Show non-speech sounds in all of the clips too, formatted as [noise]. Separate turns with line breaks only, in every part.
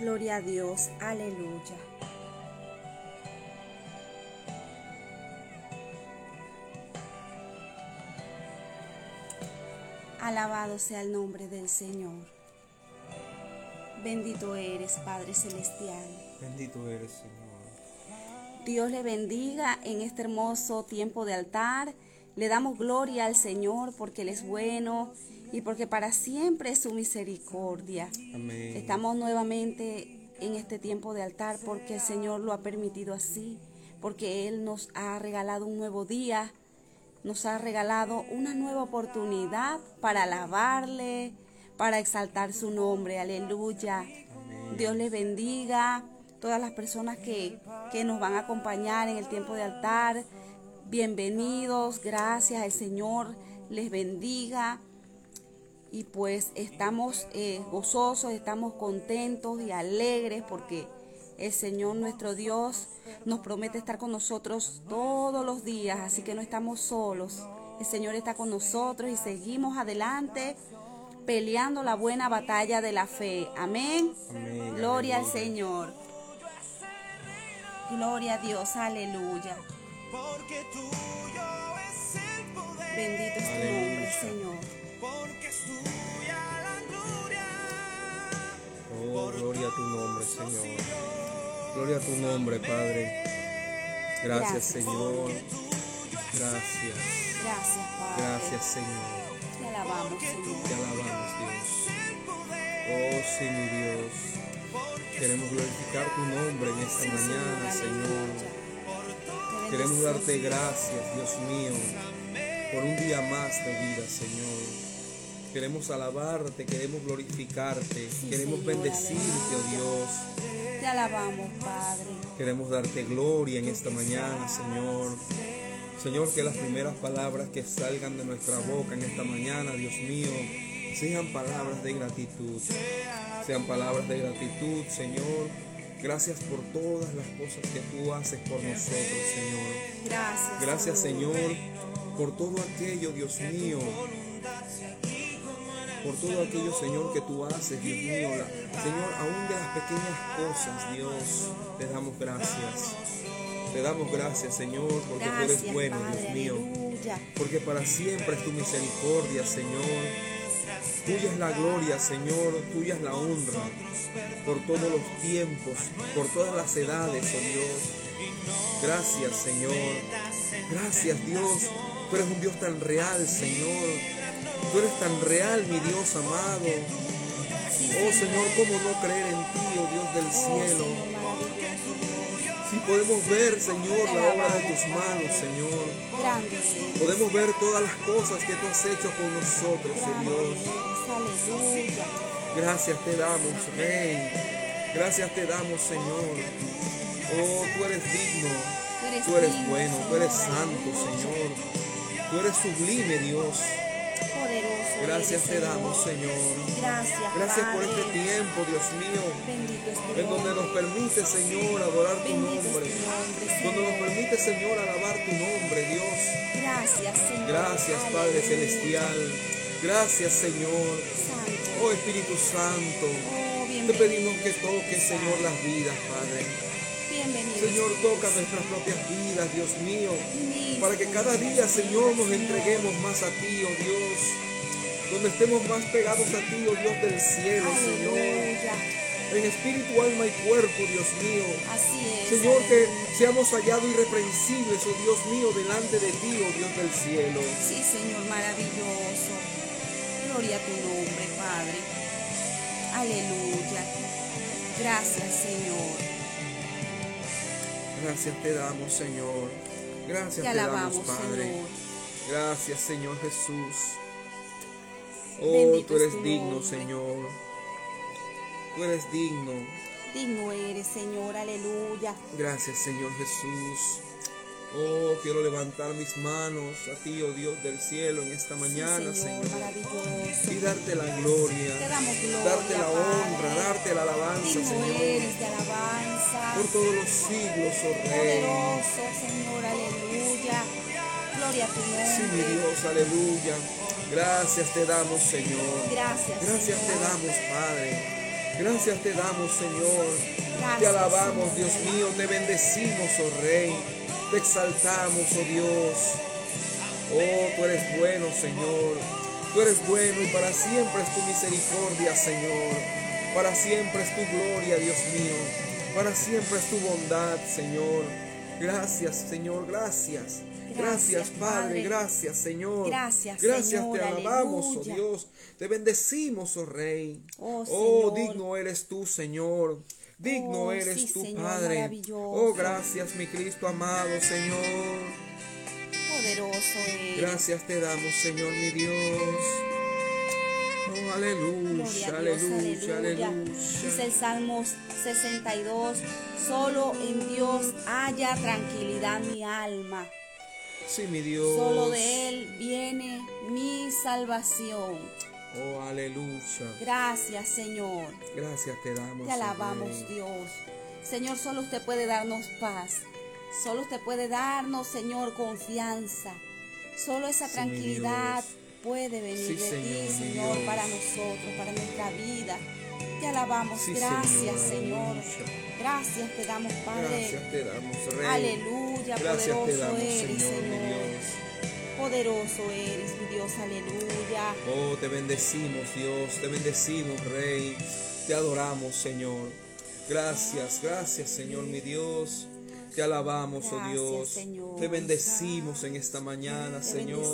Gloria a Dios, aleluya. Alabado sea el nombre del Señor. Bendito eres, Padre Celestial.
Bendito eres, Señor.
Dios le bendiga en este hermoso tiempo de altar. Le damos gloria al Señor porque Él es bueno y porque para siempre es su misericordia.
Amén.
Estamos nuevamente en este tiempo de altar porque el Señor lo ha permitido así, porque Él nos ha regalado un nuevo día, nos ha regalado una nueva oportunidad para alabarle, para exaltar su nombre. Aleluya. Dios les bendiga. Todas las personas que, que nos van a acompañar en el tiempo de altar, bienvenidos. Gracias. El Señor les bendiga. Y pues estamos eh, gozosos, estamos contentos y alegres porque el Señor nuestro Dios nos promete estar con nosotros todos los días, así que no estamos solos. El Señor está con nosotros y seguimos adelante peleando la buena batalla de la fe. Amén.
Amén.
Gloria al. Señor. Gloria a Dios. Aleluya.
Porque tuyo es el poder,
Bendito es tu
Aleluya.
nombre, Señor.
Porque es tuya la gloria.
Oh, gloria a tu nombre, Señor. Gloria a tu nombre, Padre. Gracias,
Gracias.
Señor. Gracias.
Gracias, Padre.
Gracias, Señor.
Te alabamos, Señor.
Te alabamos, Dios. Oh, sí, mi Dios. Queremos glorificar tu nombre en esta
Sí,
mañana, Señor. Queremos darte gracias, Dios mío, por un día más de vida, Señor. Queremos alabarte, queremos glorificarte, queremos
Señor,
bendecirte, oh Dios.
Te alabamos, Padre.
Queremos darte gloria en esta mañana, Señor. Señor, que las primeras palabras que salgan de nuestra boca en esta mañana, Dios mío, sean palabras de gratitud. Sean palabras de gratitud, Señor. Gracias por todas las cosas que tú haces por nosotros, Señor.
Gracias.
Gracias, Señor, por todo aquello, Dios mío. Por todo aquello, Señor, que tú haces, Dios mío. Señor, aún de las pequeñas cosas, Dios, te damos gracias. Te damos gracias, Señor, porque tú eres bueno,
Padre.
Dios mío.
Aleluya.
Porque para siempre es tu misericordia, Señor. Tuya es la gloria, Señor. Tuya es la honra. Por todos los tiempos, por todas las edades, oh Dios. Gracias, Señor. Gracias, Dios. Tú eres un Dios tan real, Señor. Tú eres tan real, mi Dios amado. Oh, Señor, ¿cómo no creer en ti, oh Dios del cielo?
Señor.
Si podemos ver, Señor, la obra de tus manos, Señor. Podemos ver todas las cosas que tú has hecho con nosotros, oh.
Aleluya.
Gracias te damos, Rey. Gracias te damos, Señor. Oh, tú eres digno.
Tú eres
bueno. Tú eres
Señor.
santo, Señor. Tú eres sublime, Dios. Gracias te damos, Señor.
Gracias.
Gracias por este tiempo, Dios mío. En donde nos permite, Señor, adorar tu nombre. Donde nos permite, Señor, alabar tu nombre, Dios.
Gracias, Señor.
Gracias, Padre. Celestial. Gracias, Señor. Oh Espíritu Santo.
Oh,
Te pedimos que toques, Señor, las vidas, Padre.
Bienvenido.
Señor, toca nuestras propias vidas, Dios mío. Para que cada día, Señor, nos entreguemos más a ti, oh Dios. Donde estemos más pegados a ti, oh Dios del cielo, Señor. En espíritu, alma y cuerpo, Dios mío.
Así es.
Señor, que seamos hallados irreprensibles, oh Dios mío, delante de ti, oh Dios del cielo.
Sí, Señor, maravilloso. Gloria a tu nombre, Padre. Aleluya. Gracias, Señor.
Gracias te damos, Señor. Gracias
Te
te, damos, Padre.
Señor.
Gracias, Señor Jesús. Oh,
Bendito
tú eres
es tu
digno,
nombre.
Señor. Tú eres digno.
Digno eres, Señor. Aleluya.
Gracias, Señor Jesús. Oh, quiero levantar mis manos a ti, oh Dios del cielo, en esta mañana,
sí,
Señor. Y darte la gloria.
Te damos gloria,
Darte la honra,
Padre.
darte la alabanza,
Digno
Señor.
eres de alabanza.
Por todos los siglos, oh Rey.
Poderoso, Señor. Aleluya. Gloria a tu nombre.
Sí, mi Dios, aleluya. Gracias te damos, Señor.
Gracias,
Gracias te damos, Padre. Gracias te damos, Señor. Te alabamos,
Señor.
Dios mío. Te bendecimos, oh Rey. Te exaltamos, oh Dios. Oh, tú eres bueno, Señor. Tú eres bueno y para siempre es tu misericordia, Señor. Para siempre es tu gloria, Dios mío. Para siempre es tu bondad, Señor. Gracias, Señor. Gracias. Gracias, Padre. Gracias, Señor.
Gracias,
Gracias,
Señor.
te alabamos, oh. Dios. Te bendecimos, oh Rey.
Oh,
Oh, digno eres tú, Señor. Digno
Oh,
eres
sí,
tú,
Señor,
Padre. Oh, gracias, mi Cristo amado, Señor.
Poderoso eres.
Gracias te damos, Señor, mi Dios. Oh, aleluya,
Dios,
aleluya,
aleluya. Dice el Salmos 62, solo en Dios haya tranquilidad mi alma.
Sí, mi Dios.
Solo de Él viene mi salvación.
Oh, aleluya.
Gracias, Señor.
Gracias te damos.
Te alabamos. Dios. Señor, solo usted puede darnos paz. Solo usted puede darnos, Señor, confianza. Solo esa
Sí,
tranquilidad puede venir
Sí,
de
Señor,
ti, Señor,
Dios.
para nosotros, para nuestra vida. Te alabamos.
Sí,
Gracias,
Señor.
Gracias te damos, Padre.
Gracias te damos, Rey.
Aleluya,
Gracias te
poderoso
damos,
eres,
Señor, mi. Dios.
Poderoso eres, mi Dios, aleluya.
Oh, te bendecimos, Dios, te bendecimos, Rey. Te adoramos, Señor. Gracias, gracias, Señor, mi Dios. Te alabamos, oh Dios.
Señor.
Te bendecimos en esta mañana,
Te
Señor.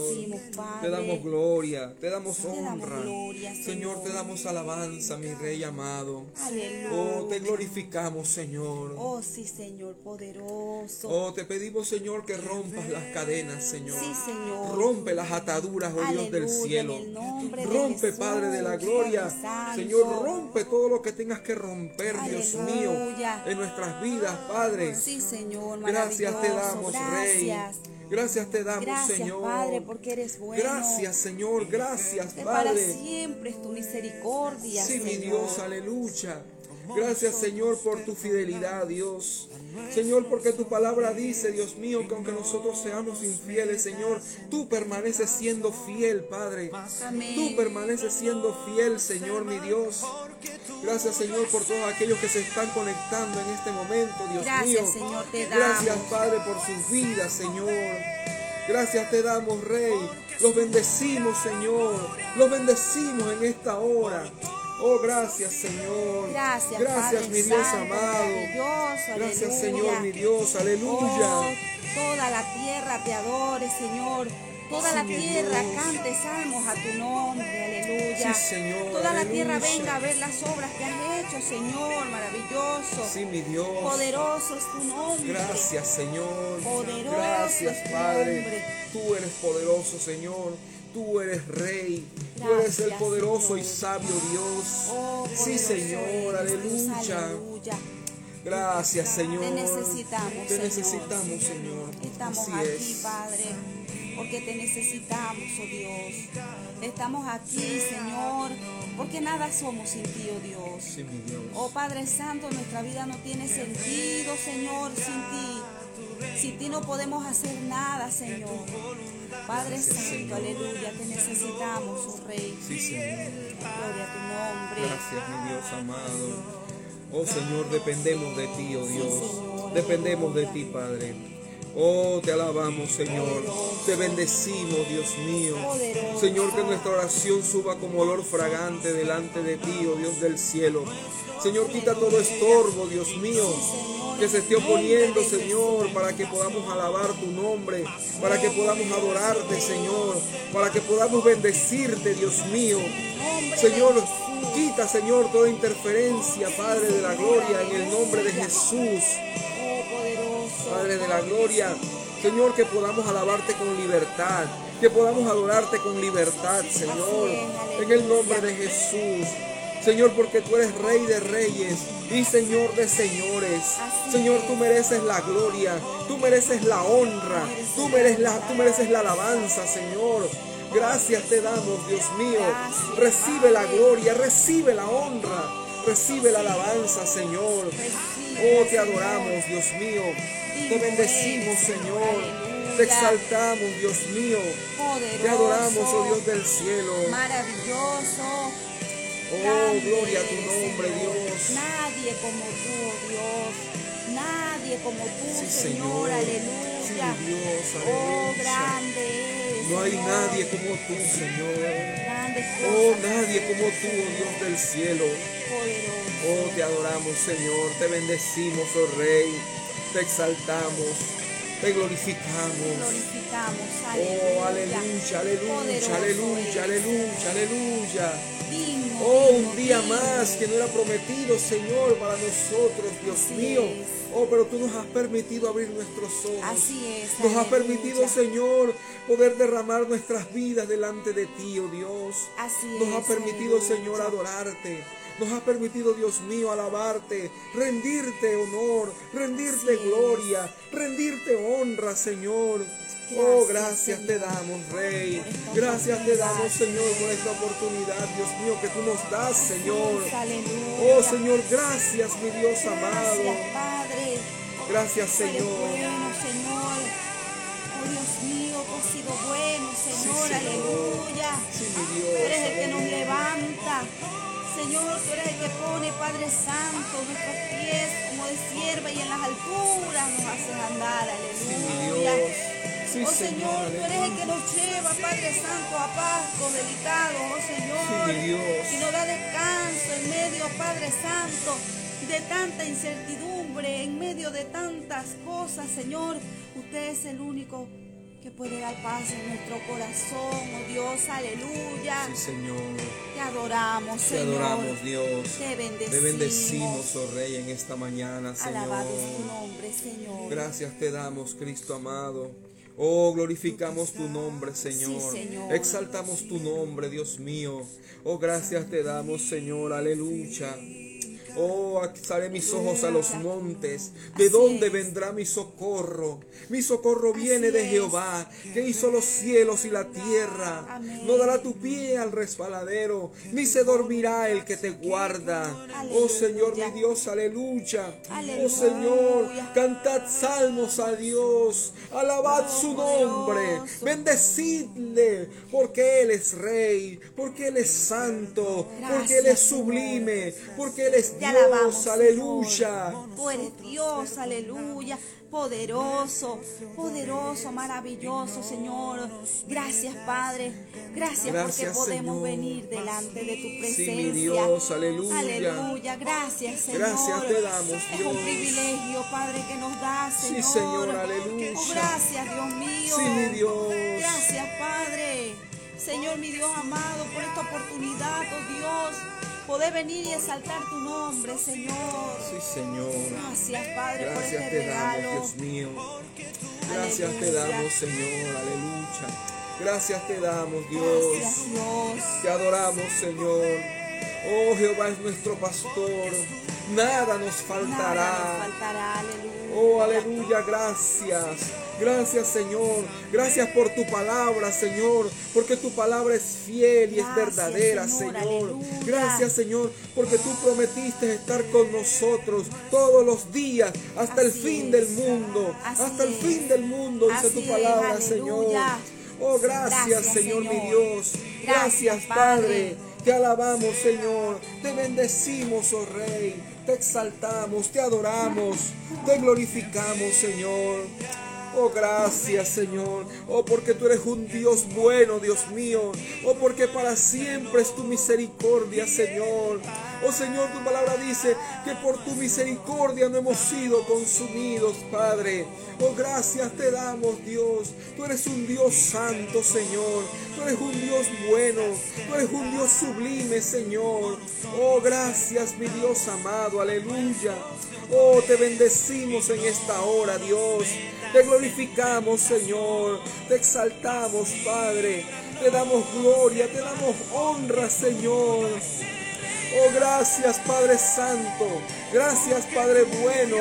Te damos gloria, te damos
Te damos
honra.
gloria,
Señor, te damos alabanza, mi Rey amado.
Aleluya.
Oh, te glorificamos, Señor.
Oh, sí, Señor, poderoso.
Oh, te pedimos, Señor, que rompas las cadenas, Señor.
Sí, Señor.
Rompe las ataduras, oh Dios del cielo.
de
Rompe,
Jesús,
Padre de la gloria.
Santo.
Señor, rompe todo lo que tengas que romper, Dios mío, en nuestras vidas, Padre.
Sí, Señor,
Gracias te damos, Rey.
Gracias.
Gracias te damos,
Gracias,
Señor.
Padre, porque eres bueno.
Gracias, Señor. Gracias,
Que para
Padre.
siempre es tu misericordia,
Sí, mi. Dios, aleluya. Gracias, Señor, por tu fidelidad, Dios. Señor, porque tu palabra dice, Dios mío, que aunque nosotros seamos infieles, Señor, tú permaneces siendo fiel, Padre. Tú permaneces siendo fiel, Señor, mi Dios. Gracias, Señor, por todos aquellos que se están conectando en este momento, Dios
Gracias,
mío.
Señor, te
Gracias. Padre, por sus vidas, Señor. Gracias te damos, Rey. Los bendecimos, Señor. Los bendecimos en esta hora. Oh, gracias, Señor.
Gracias,
Gracias,
Padre
mi Dios
Santo,
amado. Gracias. Señor, mi Dios.
Oh,
Aleluya.
toda la tierra te adore, Señor. Toda
Sí,
la tierra
Dios.
cante salmos a tu nombre, aleluya.
Sí, Señor,
Toda la tierra venga a ver las obras que has hecho, Señor, maravilloso.
Sí, mi Dios.
Poderoso es tu nombre.
Gracias, Señor.
Poderoso
Gracias,
es tu
Padre.
nombre.
Tú eres poderoso, Señor. Tú eres Rey. Tú eres el
Gracias,
poderoso y sabio Dios.
Oh,
sí, Señor. Aleluya.
aleluya.
Gracias, Señor.
Te necesitamos,
Te
Señor.
necesitamos, Señor.
Estamos
Así
aquí,
es.
Padre, porque te necesitamos, oh Dios. Estamos aquí, Señor, porque nada somos sin ti, oh Dios.
Sí, mi Dios.
Oh Padre Santo, nuestra vida no tiene sentido, Señor, sin ti. Sin ti no podemos hacer nada, Señor. Padre Santo, aleluya, te necesitamos, oh Rey.
Sí, Señor.
Gloria a tu nombre.
Gracias, mi Dios amado. Oh Señor, dependemos de ti, oh Dios. Dependemos de ti, Padre. Oh, te alabamos, Señor. Te bendecimos, Dios mío. Señor, que nuestra oración suba como olor fragante delante de ti, oh Dios del cielo. Señor, quita todo estorbo, Dios mío, que se esté oponiendo, Señor, para que podamos alabar tu nombre, para que podamos adorarte, Señor, para que podamos bendecirte, Dios mío. Señor, quita, Señor, toda interferencia, Padre de la gloria, en el nombre de Jesús. Padre de la gloria. Señor, que podamos alabarte con libertad, que podamos adorarte con libertad, Señor, en el nombre de Jesús. Señor, porque tú eres Rey de Reyes y Señor de Señores. Señor, tú mereces la gloria, tú mereces la honra, tú mereces la, tú mereces la alabanza, Señor. Gracias te damos, Dios mío. Recibe la gloria, recibe la honra, recibe la alabanza, Señor. Oh, te adoramos, Dios mío. Te bendecimos, Señor. Te exaltamos, Dios mío.
Poderoso.
Te adoramos, oh Dios del cielo.
Maravilloso.
Oh,
Grande
gloria a tu nombre. Dios.
Nadie como tú, oh Dios. Nadie como tú,
Sí,
Señor. Aleluya.
Sí, Dios,
Oh,
aleluya.
grande eres.
No hay
Señor.
nadie como tú, Señor. Oh, nadie como tú, oh Dios del cielo. Oh, te adoramos, Señor. Te bendecimos, oh Rey. Te exaltamos. Te glorificamos.
glorificamos.
Oh,
Aleluya.
aleluya, aleluya, aleluya, aleluya, Oh, un día más que no era prometido, Señor, para nosotros, Dios
Así
mío.
es.
Oh, pero tú nos has permitido abrir nuestros ojos.
Así es.
Nos has permitido, Señor, poder derramar nuestras vidas delante de ti, oh Dios.
Así
Nos
es,
ha permitido. Señor, adorarte. Nos ha permitido, Dios mío, alabarte, rendirte honor, rendirte
Así es.
gloria, rendirte honra, Señor. Oh,
Gracias,
te damos, Rey. Gracias te damos, Señor, por esta oportunidad, Dios mío, que tú nos das, Señor. Oh, Señor, gracias, mi Dios amado.
Gracias,
Señor.
Oh, Dios mío, tú has sido bueno, Señor. Aleluya.
Sí, mi
Tú
Dios.
eres el que nos levanta. Señor, tú eres el que pone, Padre Santo, nuestros pies como de sierva y en las alturas nos haces andar. Aleluya.
Dios. Sí,
oh
Señor,
tú eres el que nos lleva, Padre Santo, a pastos delicados, oh Señor.
Sí, mi Dios.
Y nos da descanso en medio, Padre Santo, de tanta incertidumbre, en medio de tantas cosas, Señor. Usted es el único que puede dar paz en nuestro corazón, oh Dios, aleluya.
Sí, Señor.
Te adoramos,
Te
Señor.
adoramos, Dios.
Te bendecimos.
Te bendecimos, oh Rey, en esta mañana, Señor.
Alabado es tu nombre, Señor.
Gracias te damos, Cristo amado. Oh, glorificamos tu nombre, Señor.
Sí, Señor.
Exaltamos tu nombre, Dios mío. Oh, gracias te damos, Señor. Aleluya. Oh, alzaré mis ojos a los montes. ¿De dónde vendrá mi socorro? Mi socorro viene de. Jehová, que hizo los cielos y la tierra. No dará tu pie al resbaladero, ni se dormirá el que te guarda. Oh Señor, mi. Dios, aleluya. Oh. Señor, cantad salmos a Dios, alabad su nombre, bendecidle, porque Él es rey, porque Él es santo, porque Él es sublime, porque Él es
Te alabamos,
aleluya.
Señor. Tú eres Dios, aleluya. Poderoso, poderoso, maravilloso, Señor. Gracias, Padre. Gracias,
Gracias,
porque podemos
Señor.
venir delante de tu
Sí,
presencia.
mi Dios, aleluya.
Aleluya. Gracias, Señor.
Gracias te damos,
Es un privilegio, Padre, que nos da,
Sí,
Señor.
Señor, aleluya.
Oh, gracias, Dios mío.
Sí, mi Dios.
Gracias, Padre. Señor, mi Dios amado, por esta oportunidad, oh Dios, poder venir y exaltar tu nombre, Señor.
Sí, Señor.
Gracias, Padre, por
Gracias
este
te damos. Dios mío. Gracias te damos, Señor, aleluya. Gracias te damos, Dios.
Gracias, Dios.
Te adoramos, Señor. Oh, Jehová es nuestro pastor. Nada nos
Nada nos
faltará.
aleluya.
Oh, aleluya, gracias. Gracias, Señor. Gracias por tu palabra, Señor. Porque tu palabra es fiel y es verdadera,
Señor.
Gracias, Señor, porque tú prometiste estar con nosotros todos los días hasta el fin
es.
del mundo.
Así
hasta el fin del mundo, dice tu
es,
palabra, Señor. Oh, gracias,
Gracias,
Señor, mi. Dios. Gracias,
Gracias,
Padre.
Padre.
Te alabamos, Señor. Te bendecimos, oh Rey. Te exaltamos, te adoramos, te glorificamos, Señor. Oh, gracias, Señor. Oh, porque tú eres un Dios bueno, Dios mío. Oh, porque para siempre es tu misericordia, Señor. Oh, Señor, tu palabra dice que por tu misericordia no hemos sido consumidos, Padre. Oh, gracias te damos, Dios. Tú eres un Dios santo, Señor. Tú eres un Dios bueno. Tú eres un Dios sublime, Señor. Oh, gracias, mi Dios amado. Aleluya. Oh, te bendecimos en esta hora, Dios. Te glorificamos, Señor. Te exaltamos, Padre. Te damos gloria, te damos honra, Señor. Oh, gracias, Padre Santo. Gracias, Padre bueno.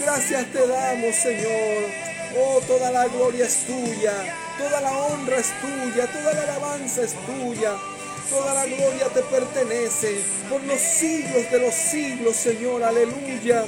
Gracias te damos, Señor. Oh, toda la gloria es tuya. Toda la honra es tuya. Toda la alabanza es tuya. Toda la gloria te pertenece por los siglos de los siglos, Señor. Aleluya.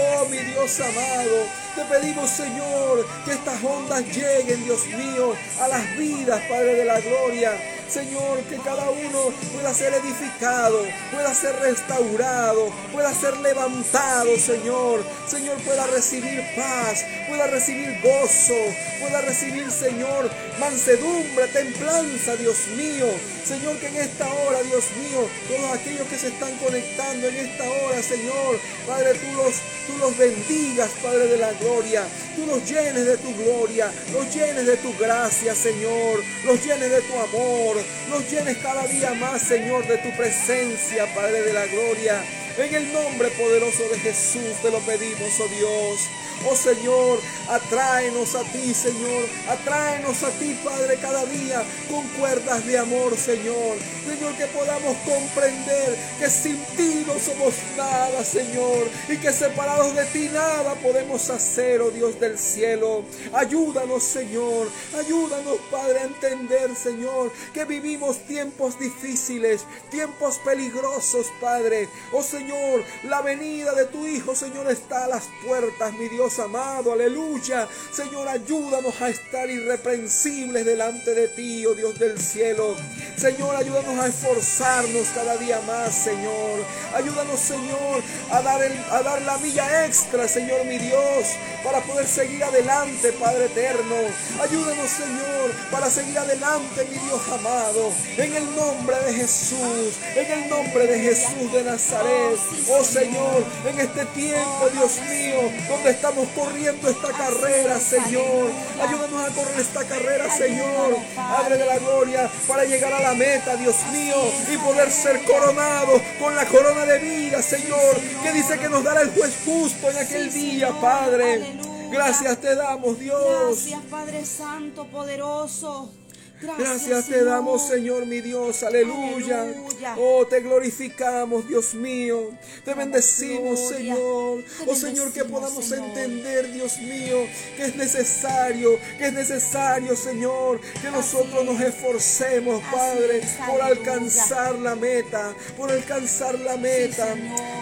Oh, mi Dios amado, te pedimos, Señor, que estas ondas lleguen, Dios mío, a las vidas, Padre de la gloria. Señor, que cada uno pueda ser edificado, pueda ser restaurado, pueda ser levantado, Señor. Señor, pueda recibir paz, pueda recibir gozo, pueda recibir, Señor, mansedumbre, templanza, Dios mío. Señor, que en esta hora, Dios mío, todos aquellos que se están conectando en esta hora, Señor, Padre, tú los, tú los bendigas, Padre de la gloria. Tú los llenes de tu gloria, los llenes de tu gracia, Señor. Los llenes de tu amor, los llenes cada día más, Señor, de tu presencia, Padre de la gloria. En el nombre poderoso de Jesús te lo pedimos, oh Dios. Oh Señor, atráenos a ti, Señor. Atráenos a ti, Padre, cada día con cuerdas de amor, Señor. Señor, que podamos comprender que sin ti no somos nada, Señor. Y que separados de ti nada podemos hacer, oh Dios del cielo. Ayúdanos, Señor. Ayúdanos, Padre, a entender, Señor, que vivimos tiempos difíciles, tiempos peligrosos, Padre. Oh Señor, la venida de tu Hijo, Señor, está a las puertas, mi Dios amado, aleluya. Señor, ayúdanos a estar irreprensibles delante de ti, oh Dios del cielo. Señor, ayúdanos a esforzarnos cada día más, Señor. Ayúdanos, Señor, a dar, el, a dar la milla extra, Señor, mi Dios, para poder seguir adelante, Padre eterno. Ayúdanos, Señor, para seguir adelante, mi Dios amado. En el nombre de Jesús, en el nombre de Jesús de Nazaret. Oh Señor, en este tiempo, Dios mío, donde estamos corriendo esta carrera, Señor. Ayúdanos a correr esta carrera, Señor. Padre de la gloria, para llegar a la meta, Dios mío, y poder ser coronado con la corona de vida, Señor, que dice que nos dará el juez justo en aquel día, Padre. Gracias te damos, Dios.
Gracias, Padre Santo, poderoso.
Gracias te damos, Señor mi Dios, aleluya.
Aleluya.
Oh, te glorificamos, Dios mío. Te bendecimos,
gloria.
Señor.
Te
Oh, Señor, que podamos
Señor.
entender, Dios mío, que es necesario, que es necesario, Señor, que nosotros nos
es.
esforcemos,
Así
Padre,
es,
por alcanzar la meta, por alcanzar la meta.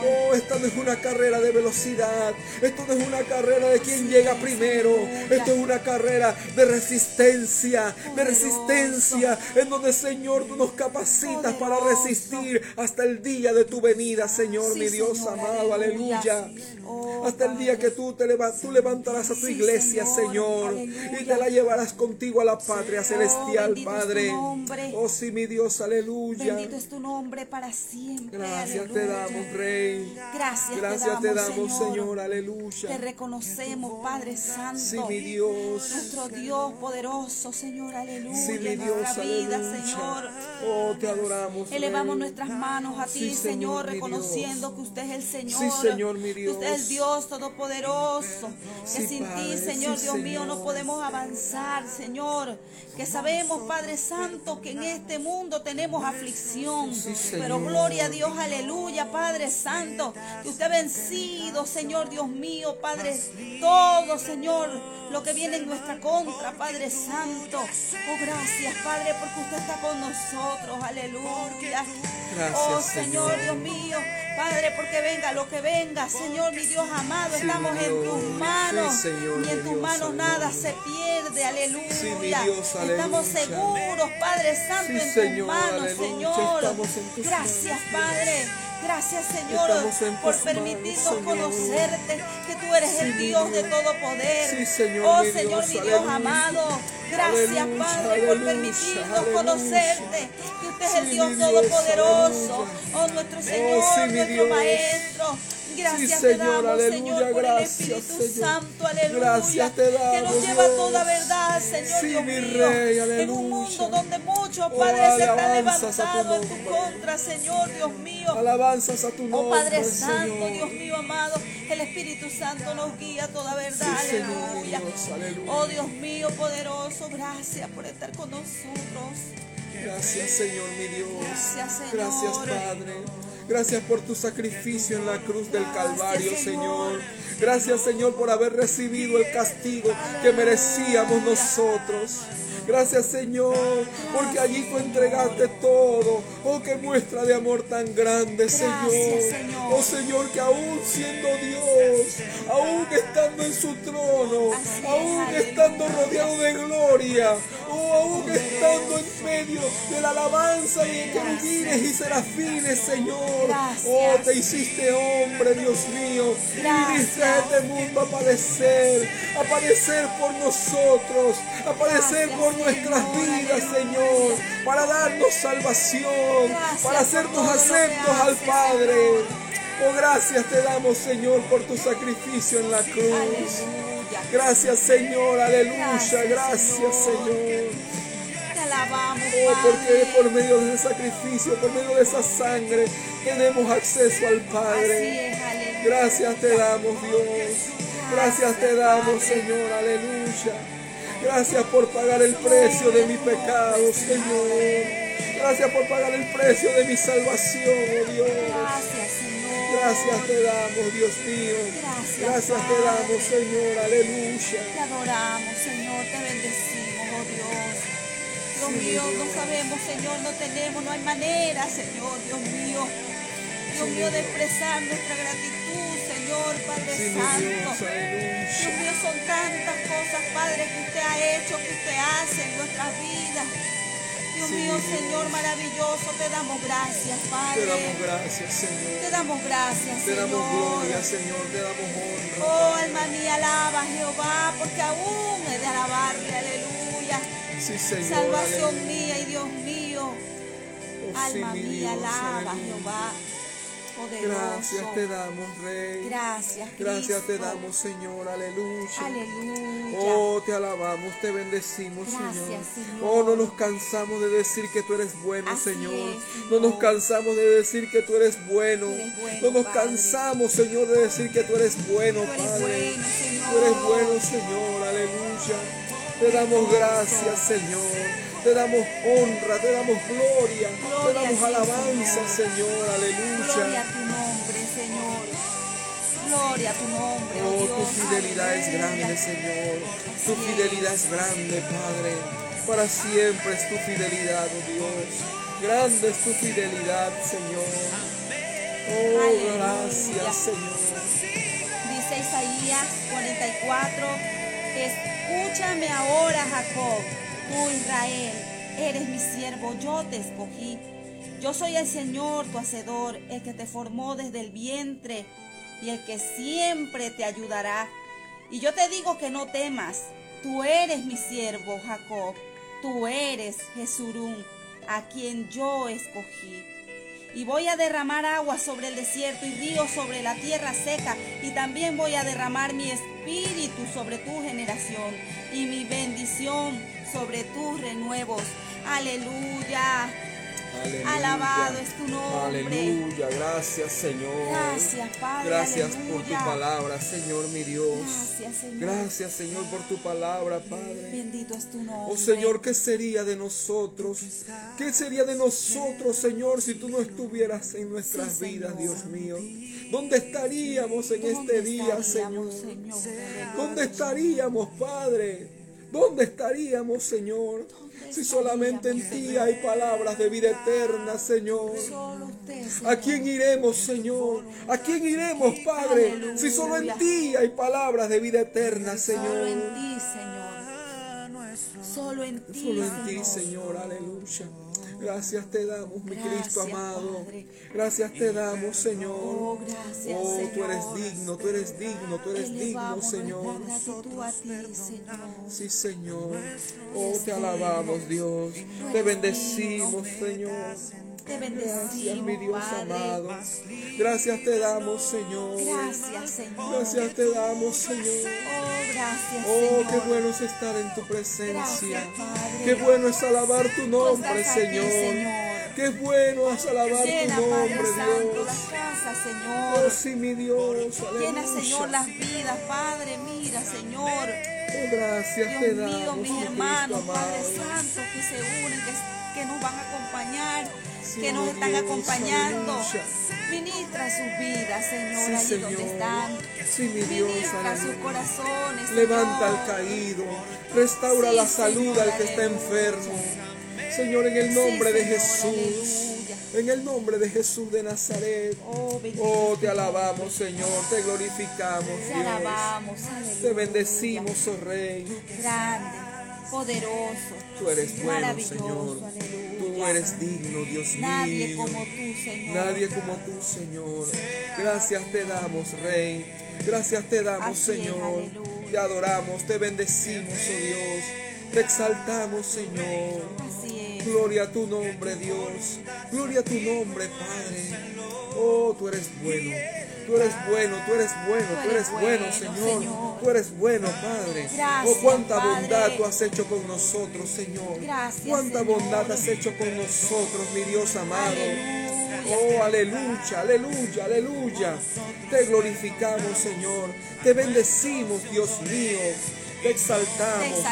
Oh, esta no es una carrera de velocidad. Esto no es una carrera de quien llega primero. Esto es una carrera de resistencia, de
Poderoso.
Resistencia, en donde Señor tú nos capacitas para resistir hasta el día de tu venida, Señor, mi Dios amado,
aleluya.
Hasta el día que tú te leva- tú levantarás a tu iglesia,
Señor,
y te la llevarás contigo a la patria celestial, Padre. Oh, sí, mi Dios, aleluya.
Bendito es tu nombre para siempre.
Gracias te damos, Rey.
Gracias,
Gracias
te damos, Señor.
Señor, aleluya.
Te reconocemos, Padre Santo.
Sí, mi Dios.
Nuestro Dios poderoso, Señor, aleluya.
Sí, Dios,
nuestra vida. Señor.
Oh, te adoramos.
Elevamos nuestras manos a ti, Señor, reconociendo que usted es el Señor.
Sí, Señor, mi
Que usted es el
Dios.
Todopoderoso. Que sin
Padre,
ti, Señor, Dios mío, no podemos avanzar, Señor. Que sabemos, Padre Santo, que en este mundo tenemos aflicción. Pero gloria a Dios, aleluya, Padre Santo. Que usted ha vencido, Señor, Dios mío, Padre. Todo, Señor, lo que viene en nuestra contra, Padre Santo. Oh, gracias, Padre, porque usted está con nosotros, aleluya.
Gracias,
oh, Señor,
Señor.
Dios mío, Padre, porque venga lo que venga, Señor, mi Dios amado,
Sí,
estamos en tus manos.
Sí, Señor,
y en tus manos nada se pierde, aleluya.
Sí,
Estamos seguros, Padre Santo, en tus manos. Señor.
En
Gracias, Padre. Gracias, Señor, por permitirnos
manos,
conocerte, que tú eres el Dios de todo poder.
Señor,
oh,
mi
Señor,
Dios,
mi Dios amado. Gracias, Padre, por permitirnos conocerte, que usted es el Dios todopoderoso. Oh, nuestro Señor,
sí, mi
nuestro. Maestro. Gracias
Sí,
te
Señor,
damos,
aleluya,
Señor, por el
gracias,
Espíritu
Señor.
Santo, aleluya.
Gracias te
que
damos,
nos lleva a toda verdad, Señor
Sí,
Dios
mi
mío.
Rey,
en un mundo donde muchos
Oh,
padres se están levantando en tu contra, Señor Dios mío.
Alabanzas a tu nombre,
Oh Padre Santo,
Señor.
Dios mío amado, el Espíritu Santo nos guía a toda verdad,
Sí, Señor,
aleluya.
Dios, aleluya.
Oh Dios mío poderoso, gracias por estar con nosotros.
Gracias, Señor, mi Dios.
Gracias,
Padre. Gracias por tu sacrificio en la cruz del Calvario.
Señor.
Gracias, Señor, por haber recibido el castigo que merecíamos nosotros. Gracias, Señor, porque allí tú entregaste todo. Oh, qué muestra de amor tan grande, Señor. Oh, Señor, que aún siendo Dios, aún estando en su trono, aún estando rodeado de gloria, Oh, aún estando en medio de la alabanza de querubines y serafines, Señor. Oh, te hiciste hombre, Dios mío. Y viniste a este mundo a padecer, a padecer por nosotros, a padecer
Gracias,
nuestras vidas, Señor, para darnos salvación, para hacernos aceptos al Padre. Oh, gracias te damos, Señor, por tu sacrificio en la cruz. Gracias, Señor, aleluya.
Gracias, Señor.
Oh, porque por medio de ese sacrificio, por medio de esa sangre, tenemos acceso al Padre. Gracias te damos, Dios. Gracias te damos, Señor, aleluya. Gracias por pagar el precio de mi pecado, Señor. Gracias por pagar el precio de mi salvación, oh Dios.
Gracias, Señor.
Gracias te damos, Dios mío.
Gracias,
Gracias te damos, Señor, aleluya.
Te adoramos, Señor, te bendecimos, oh Dios. Dios mío, no sabemos, Señor, no tenemos, no hay manera, Señor, Dios mío. Dios mío, de expresar nuestra gratitud, Señor, Padre Santo.
Dios,
mío, son tantas cosas, Padre, que usted ha hecho, que usted hace en nuestras vidas. Dios mío. Señor maravilloso, te damos gracias,
Te
Padre.
damos gracias,
Te
Señor.
damos gracias,
Te damos
Señor.
gloria, Señor. Te damos honra.
Oh, alma mía, alaba a Jehová, porque aún he de alabarle, aleluya.
Sí, Señor.
Salvación
aleluya.
mía y Dios mío.
Oh,
Alma mía,
Dios,
alaba a. Jehová. Poderoso.
Gracias te damos, Rey.
Gracias,
Gracias te damos, Señor. Aleluya.
Aleluya.
Oh, te alabamos, te bendecimos,
Gracias,
Señor.
Señor.
Oh, no nos cansamos de decir que tú eres bueno, Señor.
es,
No nos cansamos de decir que tú eres bueno.
Tú eres bueno,
no nos
Padre.
cansamos, Señor, de decir que tú eres bueno,
Tú eres
Padre.
bueno, Señor.
Tú eres bueno, Señor. Aleluya. Te damos gracias, Señor. Te damos honra, te damos gloria, te damos
ti,
alabanza,
Señor.
Señor.
Gloria a
Aleluya.
tu nombre, Señor. Gloria a tu nombre, oh,
Oh,
Dios.
tu fidelidad es
Aleluya.
grande, Señor. Tu
Así
fidelidad
es.
es grande, Padre. Para siempre es tu fidelidad, oh Dios. Grande es tu fidelidad, Señor. Oh,
Aleluya.
gracias, Señor.
Dice Isaías 44, escúchame ahora Jacob, tú Israel, eres mi siervo, yo te escogí. Yo soy el Señor, tu hacedor, el que te formó desde el vientre y el que siempre te ayudará. Y yo te digo que no temas, tú eres mi siervo Jacob, tú eres Jesurún, a quien yo escogí. Y voy a derramar agua sobre el desierto y ríos sobre la tierra seca. Y también voy a derramar mi espíritu sobre tu generación y mi bendición sobre tus renuevos. Aleluya.
Aleluya.
Alabado es tu nombre.
Aleluya. Gracias, Señor.
Gracias, Padre.
Gracias por tu palabra, Señor, mi Dios.
Gracias, Señor.
Gracias, Señor, por tu palabra, Padre.
Bendito es tu nombre.
Oh Señor, ¿qué sería de nosotros? ¿Qué sería de nosotros, Señor, si tú no estuvieras en nuestras
Sí,
vidas. Dios mío? ¿Dónde estaríamos en
¿Dónde
este día, Señor?
Señor?
¿Dónde estaríamos, Padre? ¿Dónde estaríamos, Señor? Si solamente en ti hay palabras de vida eterna, Señor.
Señor.
¿A quién iremos, Señor? ¿A quién iremos, Padre? Si solo en ti hay palabras de vida eterna,
Solo
Señor.
en ti, Señor. Solo en ti,
Solo en ti, Señor, aleluya. Gracias te damos, mi
Gracias,
Cristo amado.
Padre.
Gracias te damos, Señor.
Oh, gracias,
Oh, tú eres digno, tú eres digno, tú eres digno,
a ti, Señor.
Sí, Señor. Oh, te alabamos, Dios. Te bendecimos, Señor.
Te
Gracias, mi
bendecimos,
Dios
Padre.
amado. Gracias te damos, Señor.
Gracias, Señor.
Gracias te damos, Señor.
Oh, gracias,
Oh,
Señor.
qué bueno es estar en tu presencia.
Gracias, Padre.
Qué bueno es alabar tu nombre,
aquí,
Señor.
Señor.
Qué bueno es alabar tu
Padre
nombre,
Santo,
Dios.
las casas,
Oh,
Señor.
sí, mi Dios.
Llena, Señor, las vidas, Padre. Mira, Señor.
Oh, gracias te
Dios
damos,
mío,
mi
mis hermanos, Padre. Santo, que se unen, que, que nos van a acompañar, que nos están acompañando. Ministra sus vidas, Señor,
Sí,
allí
Señor.
donde están.
Sí, mi Dios,
Ministra sus
aleluya.
corazones.
Levanta al caído, restaura la salud al que está enfermo. Señor, en el nombre de Jesús, en el nombre de Jesús de Nazaret.
Oh,
Oh, te alabamos, Señor, te glorificamos,
Te
Dios.
alabamos, aleluya.
Te bendecimos, oh Rey.
Grande, poderoso,
Tú eres bueno, Señor.
aleluya.
Tú eres digno, Dios
Nadie
mío.
como tú, Señor.
Nadie como tú, Señor. Gracias te damos, Rey. Gracias te damos,
Así
Señor. Te adoramos, te bendecimos, oh Dios. Te exaltamos, Señor.
Así es.
Gloria a tu nombre, Dios. Gloria a tu nombre, Padre. Oh, tú eres bueno. Tú eres bueno, tú eres bueno, tú eres bueno, Señor. Tú eres bueno, Padre. Oh, cuánta bondad tú has hecho con nosotros, Señor.
Gracias,
Cuánta bondad has hecho con nosotros, mi Dios amado. Oh, aleluya, aleluya, aleluya. Te glorificamos, Señor. Te bendecimos, Dios mío. Te exaltamos.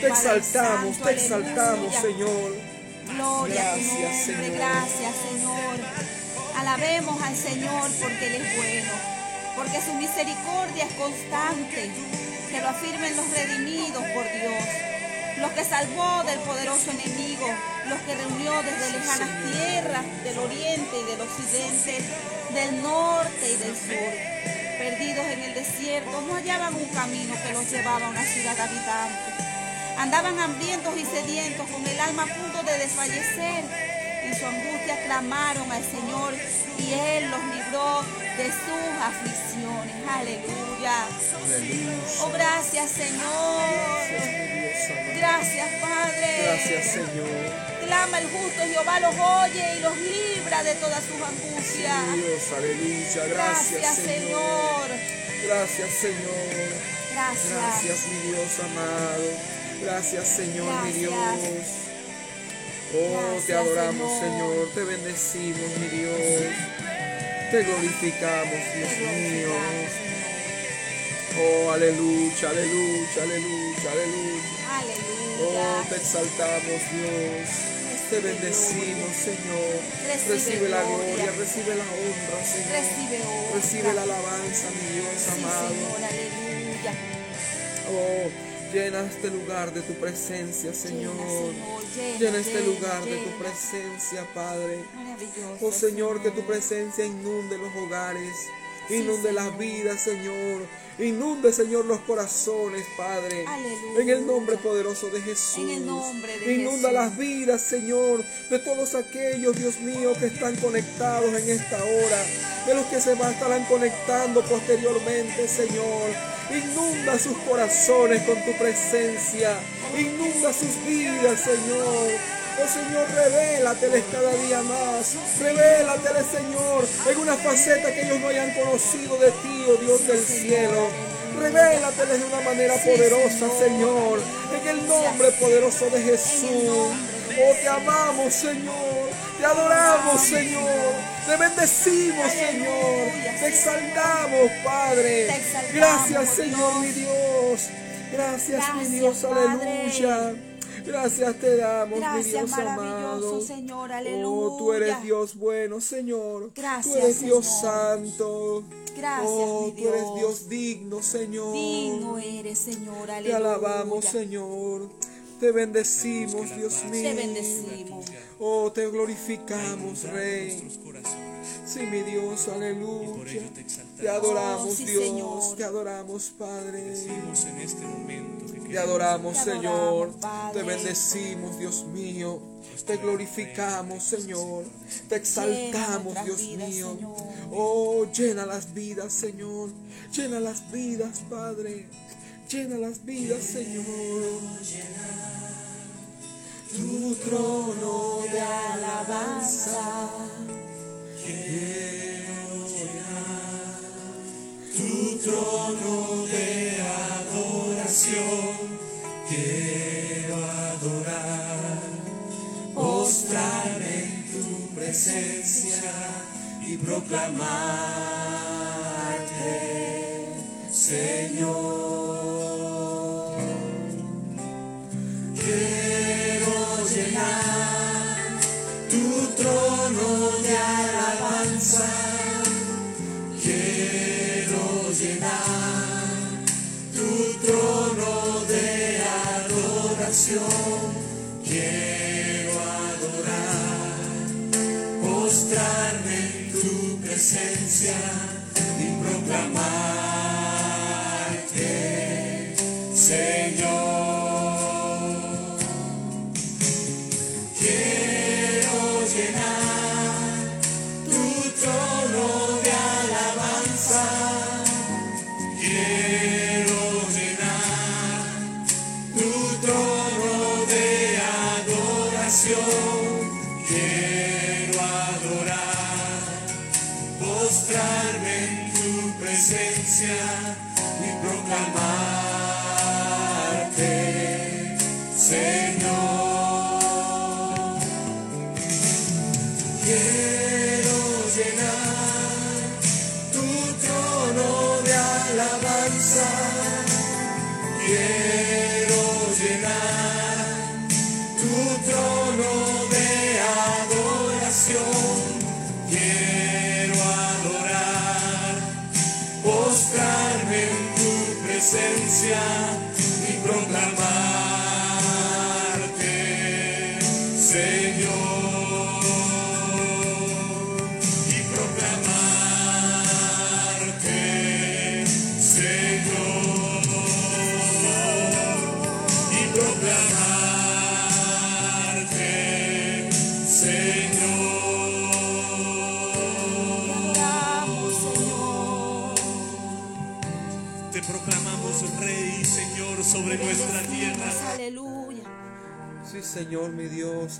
Te exaltamos,
Te exaltamos. Señor.
Gloria
Gracias, Señor.
gracias Señor. Alabemos al Señor porque Él es bueno, porque su misericordia es constante. Que lo afirmen los redimidos por Dios, los que salvó del poderoso enemigo, los que reunió desde lejanas tierras, del oriente y del occidente, del norte y del sur. Perdidos en el desierto, no hallaban un camino que los llevaba a una ciudad habitante. Andaban hambrientos y sedientos, con el alma a punto de desfallecer. En su angustia clamaron al Señor y Él los libró de sus aflicciones. Aleluya. Oh, gracias Señor.
Gracias, mi
Padre.
Gracias, Señor.
Clama el justo, Jehová los oye y los libra de todas sus angustias.
Dios, aleluya. Gracias,
Gracias
Señor.
Señor.
Gracias, Señor.
Gracias.
Gracias, mi Dios amado. Gracias, Señor, mi
Gracias.
Dios. Oh, te adoramos,
Señor.
Te bendecimos, mi Dios. Te glorificamos, Dios mío. Oh, aleluya, aleluya, aleluya, aleluya. Oh, te exaltamos, Dios. Te bendecimos, Señor.
Recibe
Recibe la
gloria.
gloria, recibe la honra, Señor.
Recibe honra.
Recibe la alabanza, mi Dios
Sí,
amado.
Señor, aleluya.
Oh, llena este lugar de tu presencia, Señor.
Llena,
este lugar de tu presencia, Padre. Oh Señor, que tu presencia inunde los hogares, inunde las
Señor.
vidas, Señor. Inunde, Señor, los corazones, Padre.
Aleluya.
En el nombre poderoso de Jesús.
En el nombre de
Inunda
Jesús.
las vidas, Señor, de todos aquellos, Dios mío, que están conectados en esta hora. De los que se van, estarán conectando posteriormente, Señor. Inunda sus corazones con tu presencia. Inunda sus vidas, Señor. Oh Señor, revélateles cada día más. Revélateles, Señor, en una faceta que ellos no hayan conocido de ti, oh Dios del cielo. Revélateles de una manera poderosa,
Señor.
En el nombre poderoso de Jesús. Oh, te amamos, Señor. Te adoramos, Señor. Te bendecimos, Señor. Te exaltamos, Padre. Gracias, Señor, mi Dios. Gracias, mi Dios. Aleluya. Gracias te damos, mi
Gracias,
Dios
maravilloso,
amado.
Señor,
Oh, tú eres
aleluya.
Dios bueno, Señor.
Gracias,
Tú eres Dios santo.
Gracias,
oh,
mi
tú eres
Dios.
Dios digno, Señor.
Digno eres, Señor, aleluya.
Te alabamos, Señor. Te bendecimos, Dios mío.
Te bendecimos.
Oh, te glorificamos, Rey. Sí, mi Dios, aleluya. Te adoramos,
Oh, sí,
Dios.
Señor.
Te adoramos, Padre.
en este momento que
Te adoramos,
Te
Señor.
Padre.
Te bendecimos, Dios mío. Te glorificamos, Señor. Te exaltamos, Dios mío. Oh, llena las vidas, Señor. Llena las vidas, Padre. Llena las vidas, Señor. Tu trono de alabanza. Y proclamarte, Señor. Quiero llenar Quiero adorar, postrarme en tu presencia y proclamarte,
presencia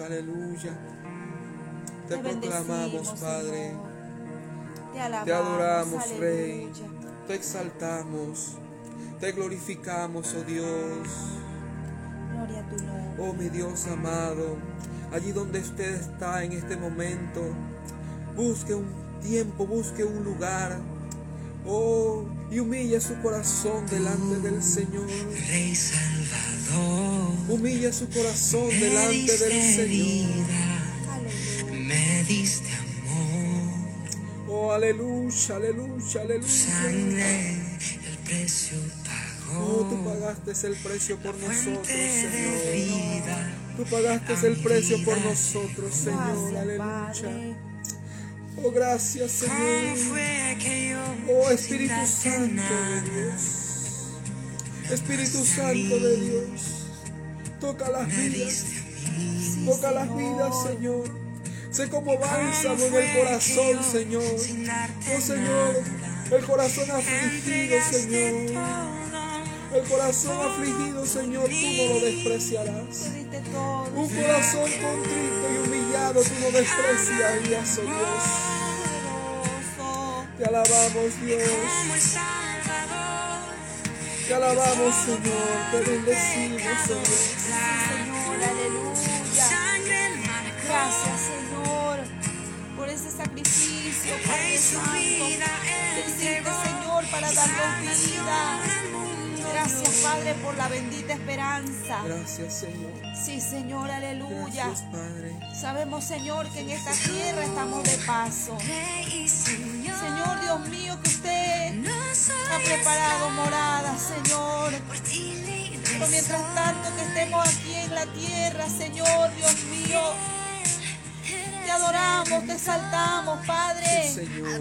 aleluya.
Te proclamamos,
bendecimos,
Padre.
Te alabamos,
Te adoramos, Rey. Te exaltamos. Te glorificamos, oh Dios.
Gloria a tu nombre.
Oh mi Dios amado, allí donde usted está en este momento, busque un tiempo, busque un lugar. Oh, y humilla su corazón delante del Señor.
Rey Salvador,
Humilla su corazón
me
delante del Señor.
vida, me diste amor,
Oh, aleluya, aleluya, aleluya.
sangre, el precio
Oh, tú
pagó,
pagaste el precio por nosotros, Señor.
vida,
Tú pagaste el precio por nosotros, Señor. Aleluya. Oh, gracias,
¿cómo
Señor. Oh Espíritu Santo de Dios. Espíritu Santo de Dios. Toca las vidas. Toca las vidas, Señor. Sé como bálsamo en el corazón, Señor. Oh Señor, el corazón afligido, Señor. El corazón afligido, Señor, tú no lo despreciarás. Un corazón contrito y humillado tú no despreciarías, oh Dios. Te alabamos, Dios. Te alabamos, Señor. Te bendecimos, Señor.
Señor, aleluya. Gracias, Señor, por ese sacrificio, Padre Santo.
entregó
Señor, para darnos vida. Gracias, Padre, por la bendita esperanza.
Gracias, Señor.
Sí, Señor, aleluya.
Gracias, Padre.
Sabemos, Señor, que en esta tierra estamos de paso.
Señor,
Dios mío, que usted ha preparado morada, Señor. Pero mientras tanto que estemos aquí en la tierra, Señor, Dios mío, te adoramos, te exaltamos, Padre.
Sí, Señor.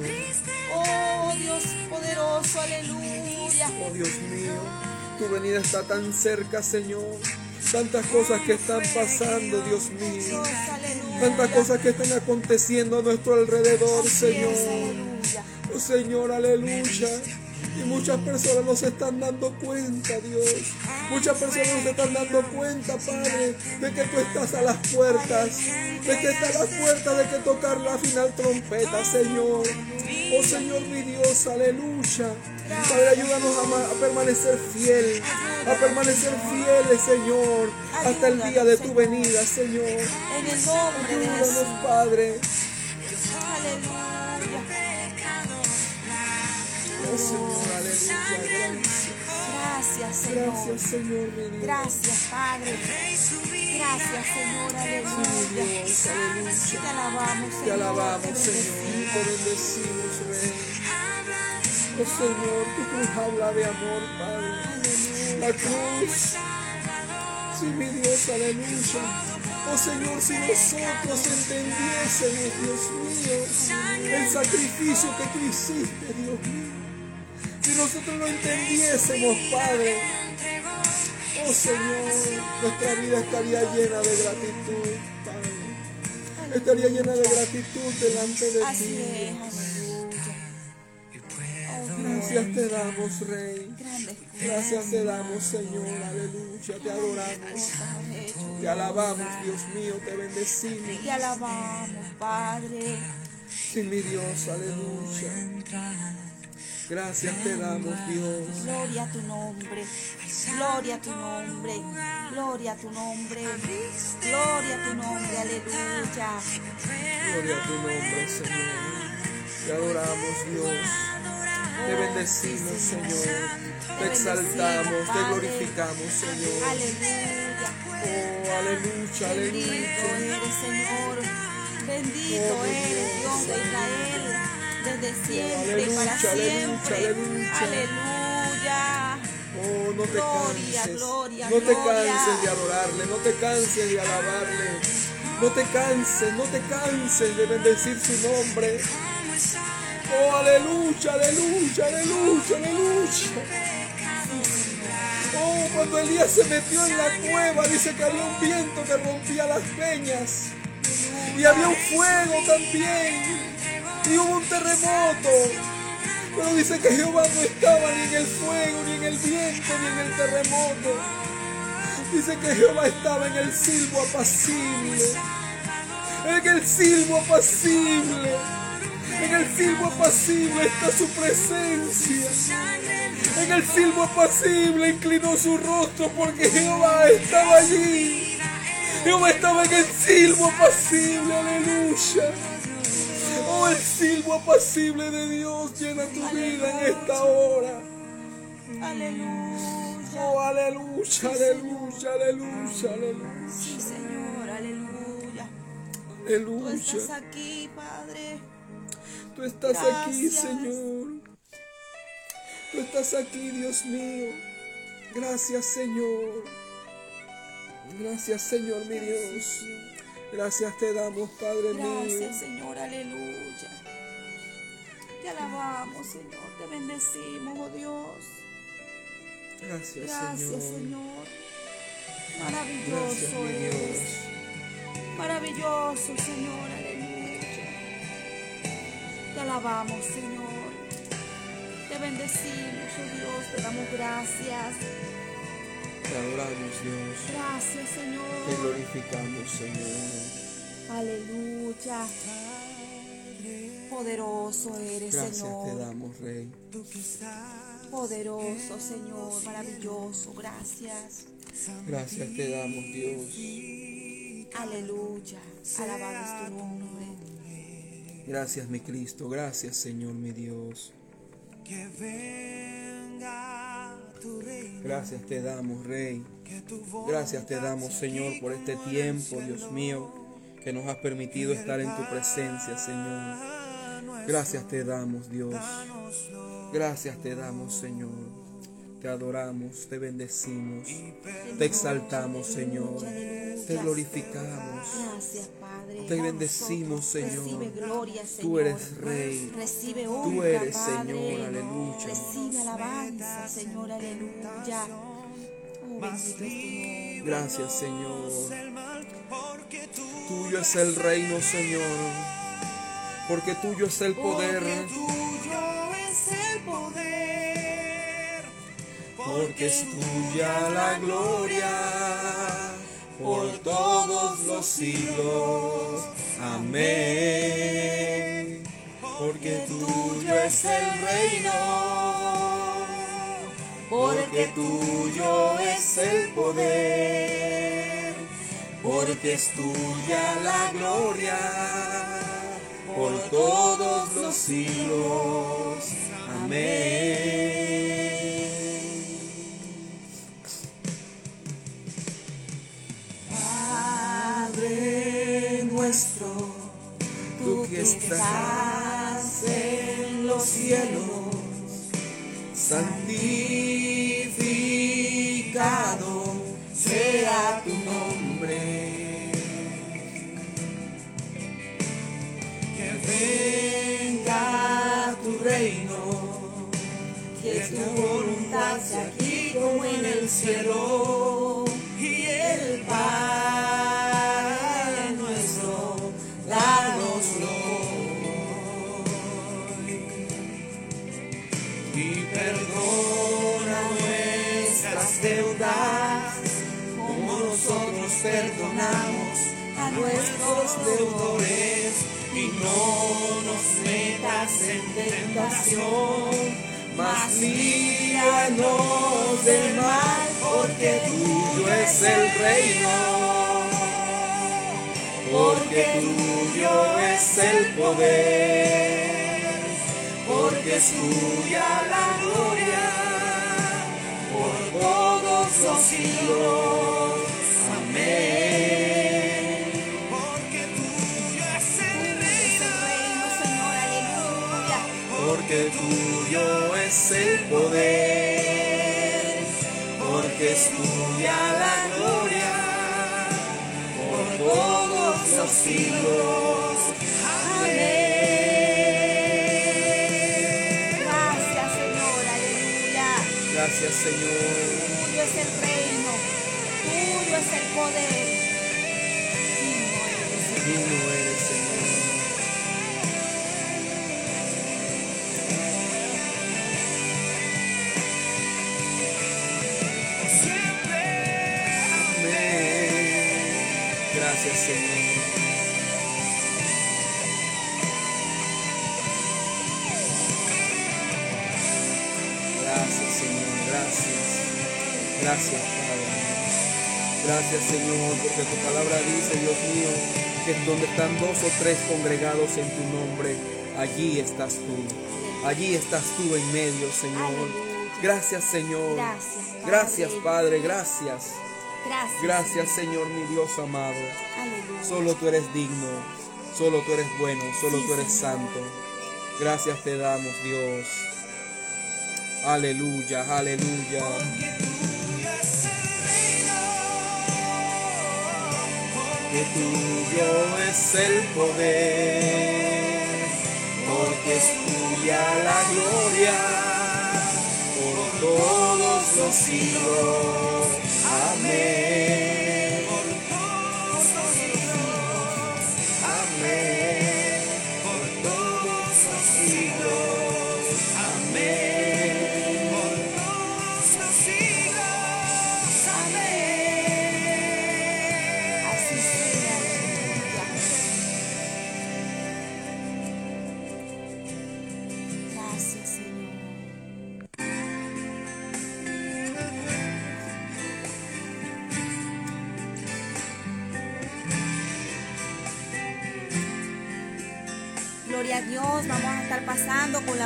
Oh Dios poderoso, aleluya.
Oh Dios mío, tu venida está tan cerca, Señor. Tantas cosas que están pasando, Dios mío. Tantas cosas que están aconteciendo a nuestro alrededor, Señor. Oh Señor, aleluya. Y muchas personas no se están dando cuenta, Dios. Muchas personas no se están dando cuenta, Padre, de que tú estás a las puertas. De que está a las puertas de que tocar la final trompeta, Señor. Oh Señor, mi Dios, aleluya. Padre, ayúdanos a, ma- a permanecer fiel, a permanecer fieles, Señor, hasta el día de tu venida, Señor.
En el nombre de
Padre.
Aleluya. Gracias, Señor.
Gracias, Señor.
Gracias, Padre. Gracias, Señor, aleluya. Te alabamos,
Te
Señor.
alabamos,
te
Señor.
bendecimos.
Te bendecimos, Rey. Oh Señor, tu cruz habla de amor, Padre. La cruz. Sí, mi Dios, aleluya. Oh Señor, si nosotros entendiésemos, Dios mío, el sacrificio que tú hiciste, Dios mío. Si nosotros lo entendiésemos, Padre. Oh Señor, nuestra vida estaría llena de gratitud, Padre. Estaría llena de gratitud delante de ti.
aleluya.
Gracias te damos, Rey. Gracias te damos, Señor. Aleluya. Te adoramos. Te alabamos, Dios mío. Te bendecimos.
Te alabamos, Padre.
Sí, mi Dios, aleluya. Gracias te damos, Dios.
Gloria a tu nombre, gloria a tu nombre, gloria a tu nombre, gloria a tu nombre, aleluya.
Gloria a tu nombre, Señor. Te adoramos, Dios. Te bendecimos, Señor. Te exaltamos, te glorificamos, Señor.
Aleluya.
Oh, aleluya,
Bendito
aleluya.
eres, Señor. Bendito
Oh,
eres, Dios de. Israel. Desde siempre para
Aleluya,
siempre.
aleluya,
Aleluya.
Oh, no te
Gloria,
canses.
gloria,
no te canses de adorarle, no te canses de alabarle. No te canses, no te canses de bendecir su nombre. Oh, aleluya, aleluya, aleluya, aleluya. Oh, cuando Elías se metió en la cueva, dice que había un viento que rompía las peñas. Y había un fuego también. Y hubo un terremoto. Pero dice que Jehová no estaba ni en el fuego, ni en el viento, ni en el terremoto. Dice que Jehová estaba en el silbo apacible. En el silbo apacible. En el silbo apacible está su presencia. En el silbo apacible inclinó su rostro porque Jehová estaba allí. Jehová estaba en el silbo apacible, aleluya. Oh, el silbo apacible de Dios llena tu vida en esta hora.
Aleluya.
Oh, aleluya, aleluya, aleluya, aleluya.
Sí, Señor, aleluya. Tú
Aleluya.
estás aquí, Padre.
Tú estás aquí. Señor. Tú estás aquí, Dios mío. Gracias, Señor. Gracias, Señor, mi Dios. Gracias te damos, Padre mío.
Gracias, Señor, aleluya. Te alabamos, Señor, te bendecimos, oh Dios.
Gracias,
Gracias,
Señor.
Señor.
Gracias,
Maravilloso eres.
Dios.
Maravilloso, Señor, aleluya. Te alabamos, Señor. Te bendecimos, oh Dios, te damos gracias.
Te adoramos, Dios.
Gracias,
Te
Señor.
glorificamos, Señor.
Aleluya. Poderoso eres,
Gracias te
Señor.
damos, Rey.
Poderoso, Señor, maravilloso. Gracias.
Gracias te damos, Dios.
Aleluya. Alabado es tu nombre.
Gracias, mi Cristo. Gracias, Señor, mi Dios.
Que venga tu reino,
Gracias te damos, Rey. Gracias te damos, Señor, por este tiempo, Dios mío, que nos has permitido estar en tu presencia, Señor. Gracias te damos, Dios. Gracias te damos, Señor. Te adoramos, te bendecimos, te exaltamos, Señor. Te glorificamos.
Gracias, Padre.
Te bendecimos, Señor.
Recibe gloria, Señor.
Tú eres Rey.
Recibe
Tú
honra,
eres,
Padre.
Señor, aleluya.
Recibe alabanza, Señor, aleluya. Oh, bendito es tu nombre.
Gracias, Señor.
tú
Tuyo es el reino, Señor. Porque tuyo es el poder.
Porque tuyo es el poder,
Porque es tuya la gloria por todos los siglos. Amén. Porque tuyo es el reino. Porque tuyo es el poder. Porque es tuya la gloria por todos los siglos. Amén. Padre nuestro, tú que estás en los cielos, santificado sea tu venga tu reino, que tu voluntad sea aquí como en el cielo. Y el pan nuestro, danoslo. Y perdona nuestras deudas, como nosotros perdonamos a nuestros deudores. Y no nos
caigas en tentación, mas líbranos del mal, porque tuyo es el reino,
porque tuyo es el poder, porque es tuya la gloria por todos los siglos. Amén.
Porque tuyo es el
poder, porque es tuya la gloria por todos los siglos. Amén.
Gracias, Señor, aleluya.
Gracias Señor.
Tuyo es el reino, tuyo es el poder. Digno eres, Señor.
Gracias Señor. Gracias Señor, gracias. Gracias Padre. Gracias Señor, porque tu palabra dice, Dios mío, que donde están dos o tres congregados en tu nombre, allí estás tú. Allí estás tú en medio, Señor. Gracias Señor.
Gracias, Padre.
Gracias gracias. Señor, mi Dios amado.
Aleluya.
Solo tú eres digno, solo tú eres bueno, solo
Sí,
tú eres
Señor.
santo. Gracias te damos, Dios. Aleluya, aleluya. Que tuyo es el poder, porque es tuya la gloria por todos los siglos. Amén.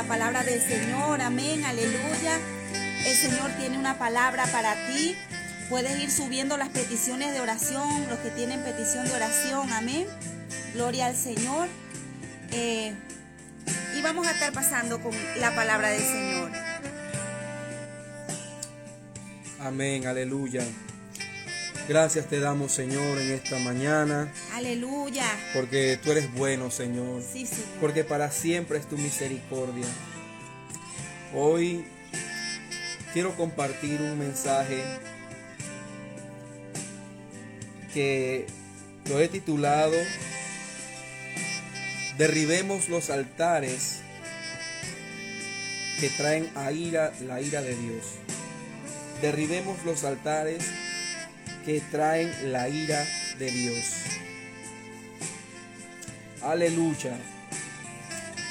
Palabra del Señor, amén, aleluya. El Señor tiene una palabra para ti. Puedes ir subiendo las peticiones de oración, los que tienen petición de oración, amén. Gloria al Señor. Eh, y vamos a estar pasando con la palabra del Señor.
Amén, aleluya. Gracias te damos, Señor, en esta mañana,
Aleluya.
porque tú eres bueno, Señor.
Sí, Señor.
porque para siempre es tu misericordia. Hoy quiero compartir un mensaje que lo he titulado Derribemos los altares que traen a ira la ira de Dios. Derribemos los altares que traen la ira de Dios. Aleluya.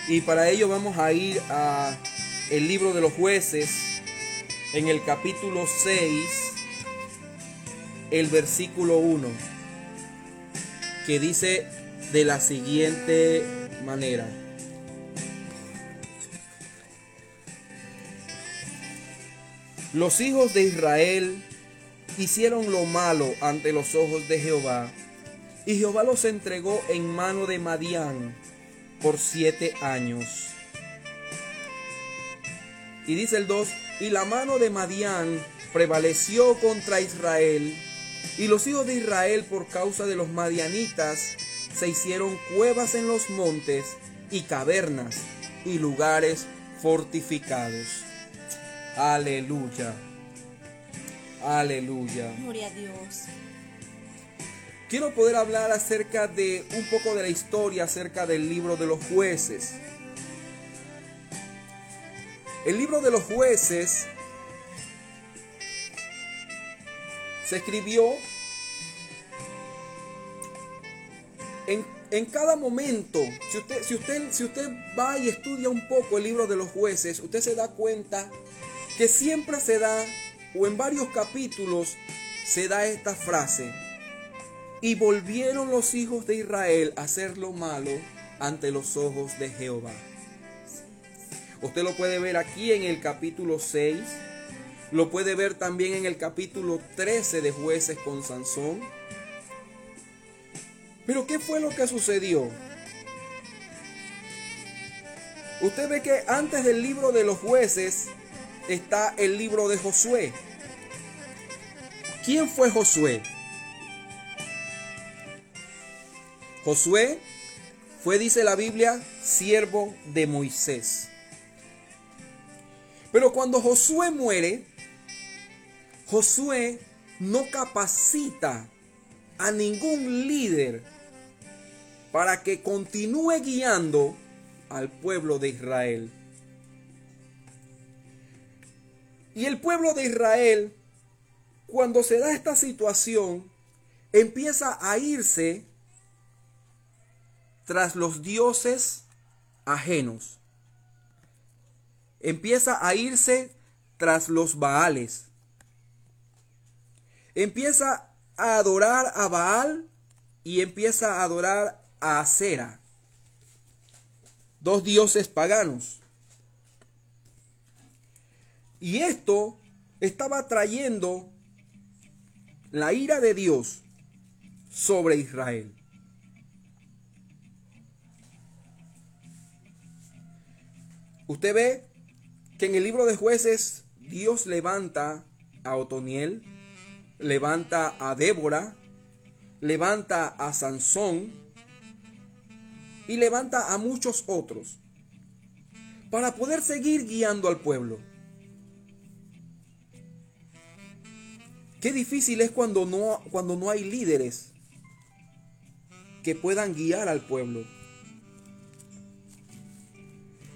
Y para ello vamos a ir a el libro de los jueces en el capítulo 6, el versículo 1, que dice de la siguiente manera. Los hijos de Israel hicieron lo malo ante los ojos de Jehová, y Jehová los entregó en mano de Madián por siete años. Y dice el 2, y la mano de Madián prevaleció contra Israel, y los hijos de Israel por causa de los madianitas se hicieron cuevas en los montes y cavernas y lugares fortificados. Aleluya. Aleluya.
Gloria a Dios.
Quiero poder hablar acerca de un poco de la historia acerca del libro de los jueces. El libro de los jueces se escribió en en cada momento, si usted, si, usted, si usted va y estudia un poco el libro de los jueces, usted se da cuenta que siempre se da, o en varios capítulos, se da esta frase. Y volvieron los hijos de Israel a hacer lo malo ante los ojos de Jehová. Usted lo puede ver aquí en el capítulo 6. Lo puede ver también en el capítulo 13 de jueces con Sansón. Pero ¿qué fue lo que sucedió? Usted ve que antes del libro de los jueces está el libro de Josué. ¿Quién fue Josué? Josué fue, dice la Biblia, siervo de Moisés. Pero cuando Josué muere, Josué no capacita a ningún líder para que continúe guiando al pueblo de Israel. Y el pueblo de Israel, cuando se da esta situación, empieza a irse tras los dioses ajenos. Empieza a irse tras los Baales. Empieza a adorar a Baal y empieza a adorar a Acera. Dos dioses paganos. Y esto estaba trayendo la ira de Dios sobre Israel. Usted ve que en el libro de jueces Dios levanta a Otoniel, levanta a Débora, levanta a Sansón y levanta a muchos otros para poder seguir guiando al pueblo. Qué difícil es cuando no, cuando no hay líderes que puedan guiar al pueblo.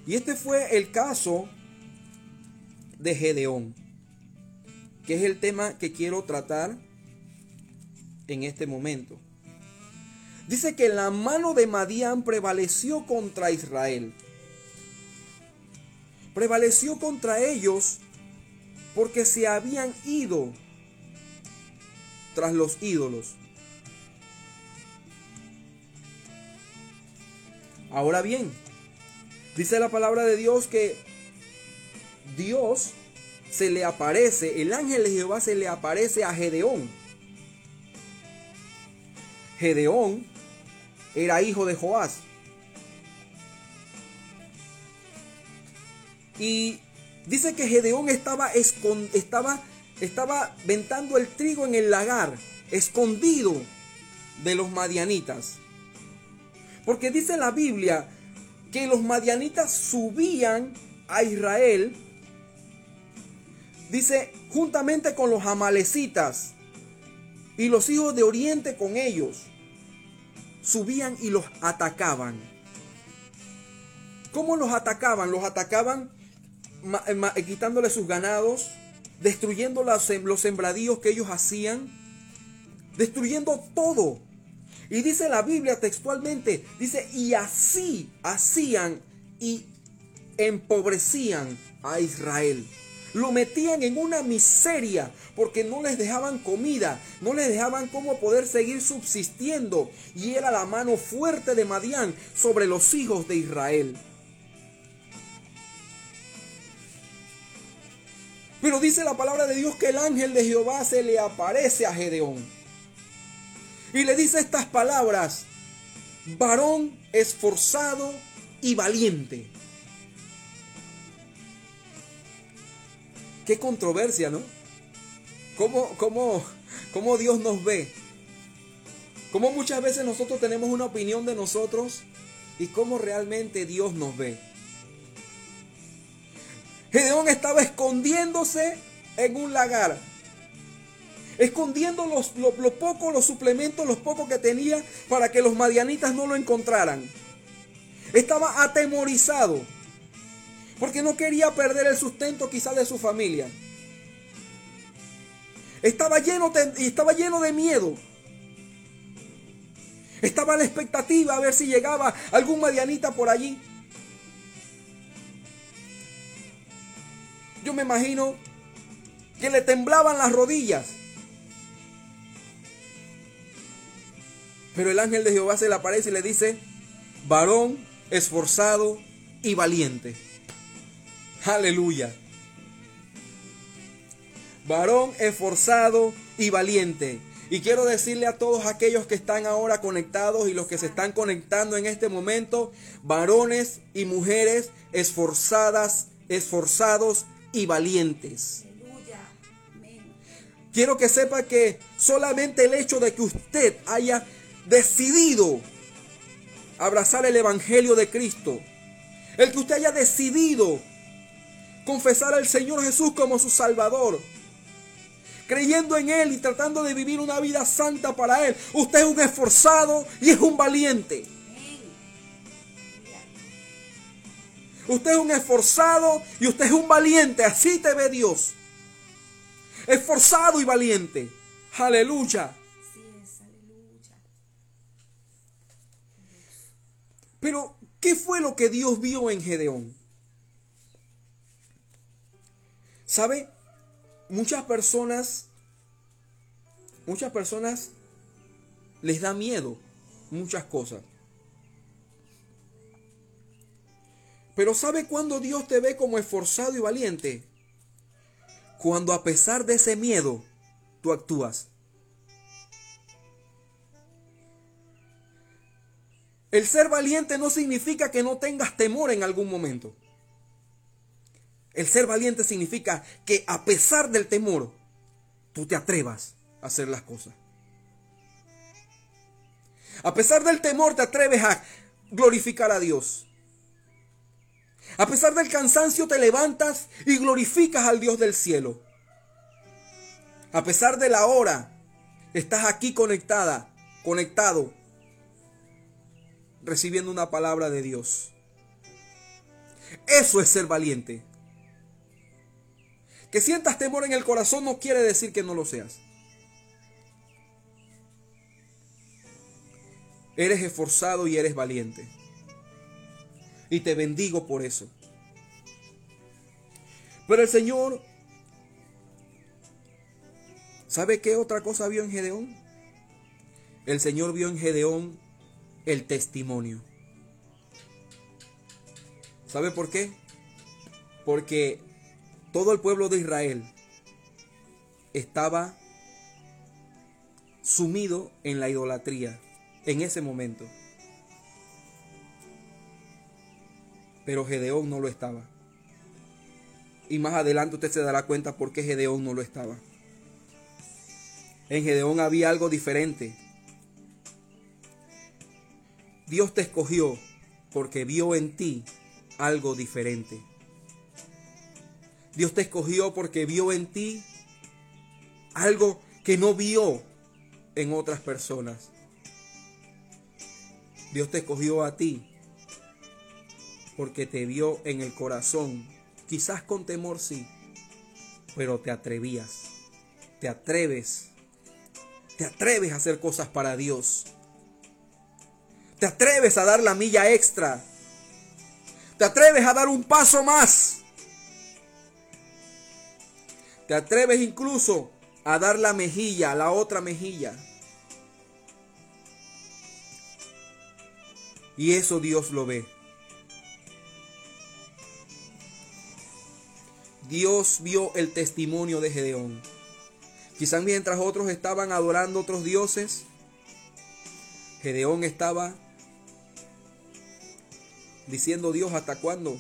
Y este fue el caso de Gedeón, que es el tema que quiero tratar en este momento. Dice que la mano de Madián prevaleció contra Israel. Prevaleció contra ellos porque se habían ido tras los ídolos. Ahora bien, dice la palabra de Dios que Dios se le aparece, el ángel de Jehová se le aparece a Gedeón. Gedeón era hijo de Joás. Y dice que Gedeón estaba, estaba, estaba ventando el trigo en el lagar, escondido de los madianitas. Porque dice la Biblia que los madianitas subían a Israel, dice, juntamente con los amalecitas y los hijos de Oriente con ellos, subían y los atacaban. ¿Cómo los atacaban? Los atacaban quitándole sus ganados, destruyendo los sembradíos que ellos hacían, destruyendo todo. Y dice la Biblia textualmente, dice, y así hacían y empobrecían a Israel. Lo metían en una miseria porque no les dejaban comida, no les dejaban cómo poder seguir subsistiendo. Y era la mano fuerte de Madián sobre los hijos de Israel. Pero dice la palabra de Dios que el ángel de Jehová se le aparece a Gedeón. Y le dice estas palabras, varón esforzado y valiente. Qué controversia, ¿no? ¿Cómo, cómo, cómo Dios nos ve? Cómo muchas veces nosotros tenemos una opinión de nosotros y cómo realmente Dios nos ve. Gedeón estaba escondiéndose en un lagar. Escondiendo los, lo, lo poco, los suplementos, los pocos que tenía para que los madianitas no lo encontraran. Estaba atemorizado. Porque no quería perder el sustento quizás de su familia. Estaba lleno, estaba lleno de miedo. Estaba a la expectativa a ver si llegaba algún madianita por allí. Yo me imagino que le temblaban las rodillas. Pero el ángel de Jehová se le aparece y le dice, varón esforzado y valiente. Aleluya. Varón esforzado y valiente. Y quiero decirle a todos aquellos que están ahora conectados y los que se están conectando en este momento, varones y mujeres esforzadas, esforzados y valientes. Quiero que sepa que solamente el hecho de que usted haya decidido abrazar el Evangelio de Cristo, el que usted haya decidido confesar al Señor Jesús como su Salvador, creyendo en Él y tratando de vivir una vida santa para Él, usted es un esforzado y es un valiente. Usted es un esforzado y usted es un valiente, así te ve Dios. Esforzado y valiente. Aleluya. Pero, ¿qué fue lo que Dios vio en Gedeón? ¿Sabe? Muchas personas, muchas personas les da miedo muchas cosas. Pero ¿sabe cuándo Dios te ve como esforzado y valiente? Cuando a pesar de ese miedo, tú actúas. El ser valiente no significa que no tengas temor en algún momento. El ser valiente significa que a pesar del temor, tú te atrevas a hacer las cosas. A pesar del temor, te atreves a glorificar a Dios. A pesar del cansancio, te levantas y glorificas al Dios del cielo. A pesar de la hora, estás aquí conectada, conectado, recibiendo una palabra de Dios. Eso es ser valiente. Que sientas temor en el corazón no quiere decir que no lo seas. Eres esforzado y eres valiente. Y te bendigo por eso. Pero el Señor, ¿sabe qué otra cosa vio en Gedeón? El Señor vio en Gedeón el testimonio. ¿Sabe por qué? Porque todo el pueblo de Israel estaba sumido en la idolatría en ese momento. Pero Gedeón no lo estaba. Y más adelante usted se dará cuenta por qué Gedeón no lo estaba. En Gedeón había algo diferente. Dios te escogió porque vio en ti algo diferente. Dios te escogió porque vio en ti algo que no vio en otras personas. Dios te escogió a ti porque te vio en el corazón, quizás con temor sí, pero te atrevías, te atreves, te atreves a hacer cosas para Dios, te atreves a dar la milla extra, te atreves a dar un paso más. Te atreves incluso a dar la mejilla, la otra mejilla. Y eso Dios lo ve. Dios vio el testimonio de Gedeón. Quizás mientras otros estaban adorando otros dioses, Gedeón estaba diciendo Dios hasta cuándo.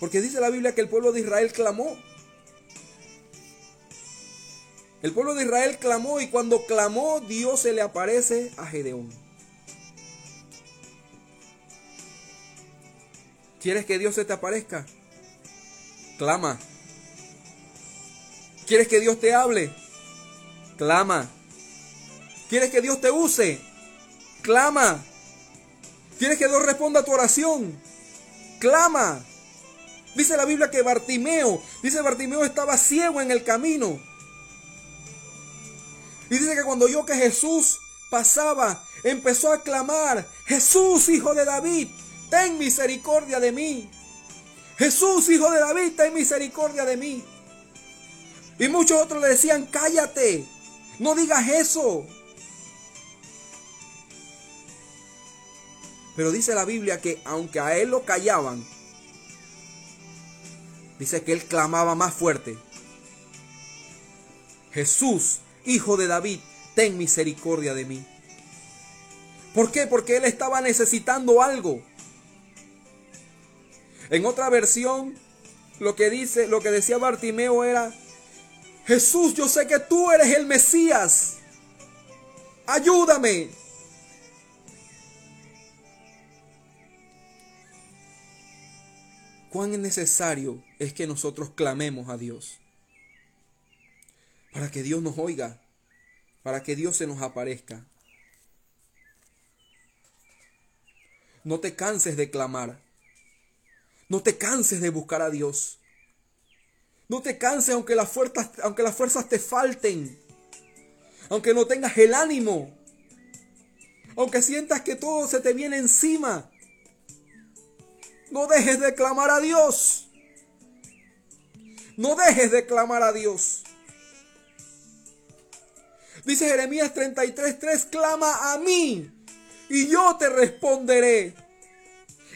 Porque dice la Biblia que el pueblo de Israel clamó el pueblo de Israel clamó y cuando clamó Dios se le aparece a Gedeón. ¿Quieres que Dios se te aparezca? Clama. ¿Quieres que Dios te hable? Clama. ¿Quieres que Dios te use? Clama. ¿Quieres que Dios responda a tu oración? Clama. Dice la Biblia que Bartimeo, dice Bartimeo estaba ciego en el camino. Y dice que cuando oyó que Jesús pasaba, empezó a clamar, Jesús, hijo de David, ten misericordia de mí. Jesús, hijo de David, ten misericordia de mí. Y muchos otros le decían, cállate, no digas eso. Pero dice la Biblia que aunque a él lo callaban, dice que él clamaba más fuerte. Jesús, hijo de David, ten misericordia de mí. ¿Por qué? Porque él estaba necesitando algo. En otra versión, lo que dice, lo que decía Bartimeo era, Jesús, yo sé que tú eres el Mesías. Ayúdame. Cuán necesario es que nosotros clamemos a Dios. Para que Dios nos oiga. Para que Dios se nos aparezca. No te canses de clamar. No te canses de buscar a Dios. No te canses aunque las fuerzas, aunque las fuerzas te falten. Aunque no tengas el ánimo. Aunque sientas que todo se te viene encima. No dejes de clamar a Dios. No dejes de clamar a Dios. Dice Jeremías 33:3, clama a mí y yo te responderé.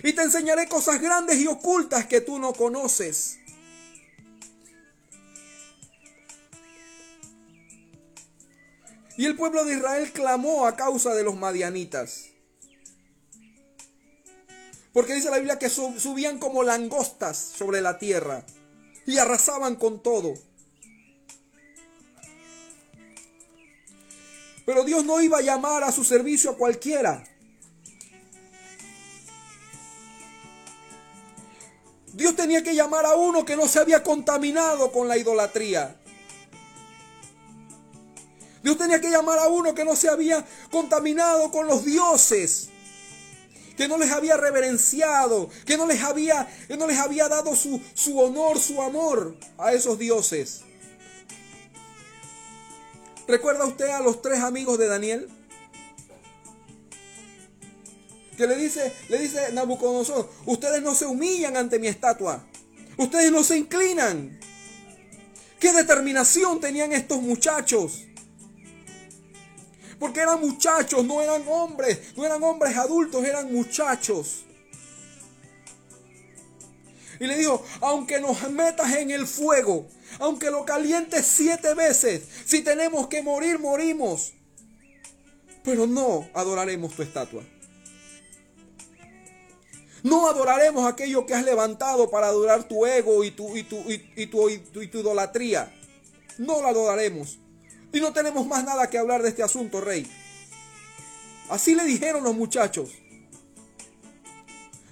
Y te enseñaré cosas grandes y ocultas que tú no conoces. Y el pueblo de Israel clamó a causa de los madianitas. Porque dice la Biblia que subían como langostas sobre la tierra y arrasaban con todo. Pero Dios no iba a llamar a su servicio a cualquiera. Dios tenía que llamar a uno que no se había contaminado con la idolatría. Dios tenía que llamar a uno que no se había contaminado con los dioses que no les había reverenciado, que no les había, que no les había dado su, su honor, su amor a esos dioses. ¿Recuerda usted a los tres amigos de Daniel? Que le dice, le dice Nabucodonosor, ustedes no se humillan ante mi estatua. Ustedes no se inclinan. ¿Qué determinación tenían estos muchachos? Porque eran muchachos, no eran hombres, no eran hombres adultos, eran muchachos. Y le dijo, aunque nos metas en el fuego, aunque lo calientes siete veces, si tenemos que morir, morimos. Pero no adoraremos tu estatua. No adoraremos aquello que has levantado para adorar tu ego y tu, y tu, y, tu, y tu idolatría. No lo adoraremos. Y no tenemos más nada que hablar de este asunto, rey. Así le dijeron los muchachos.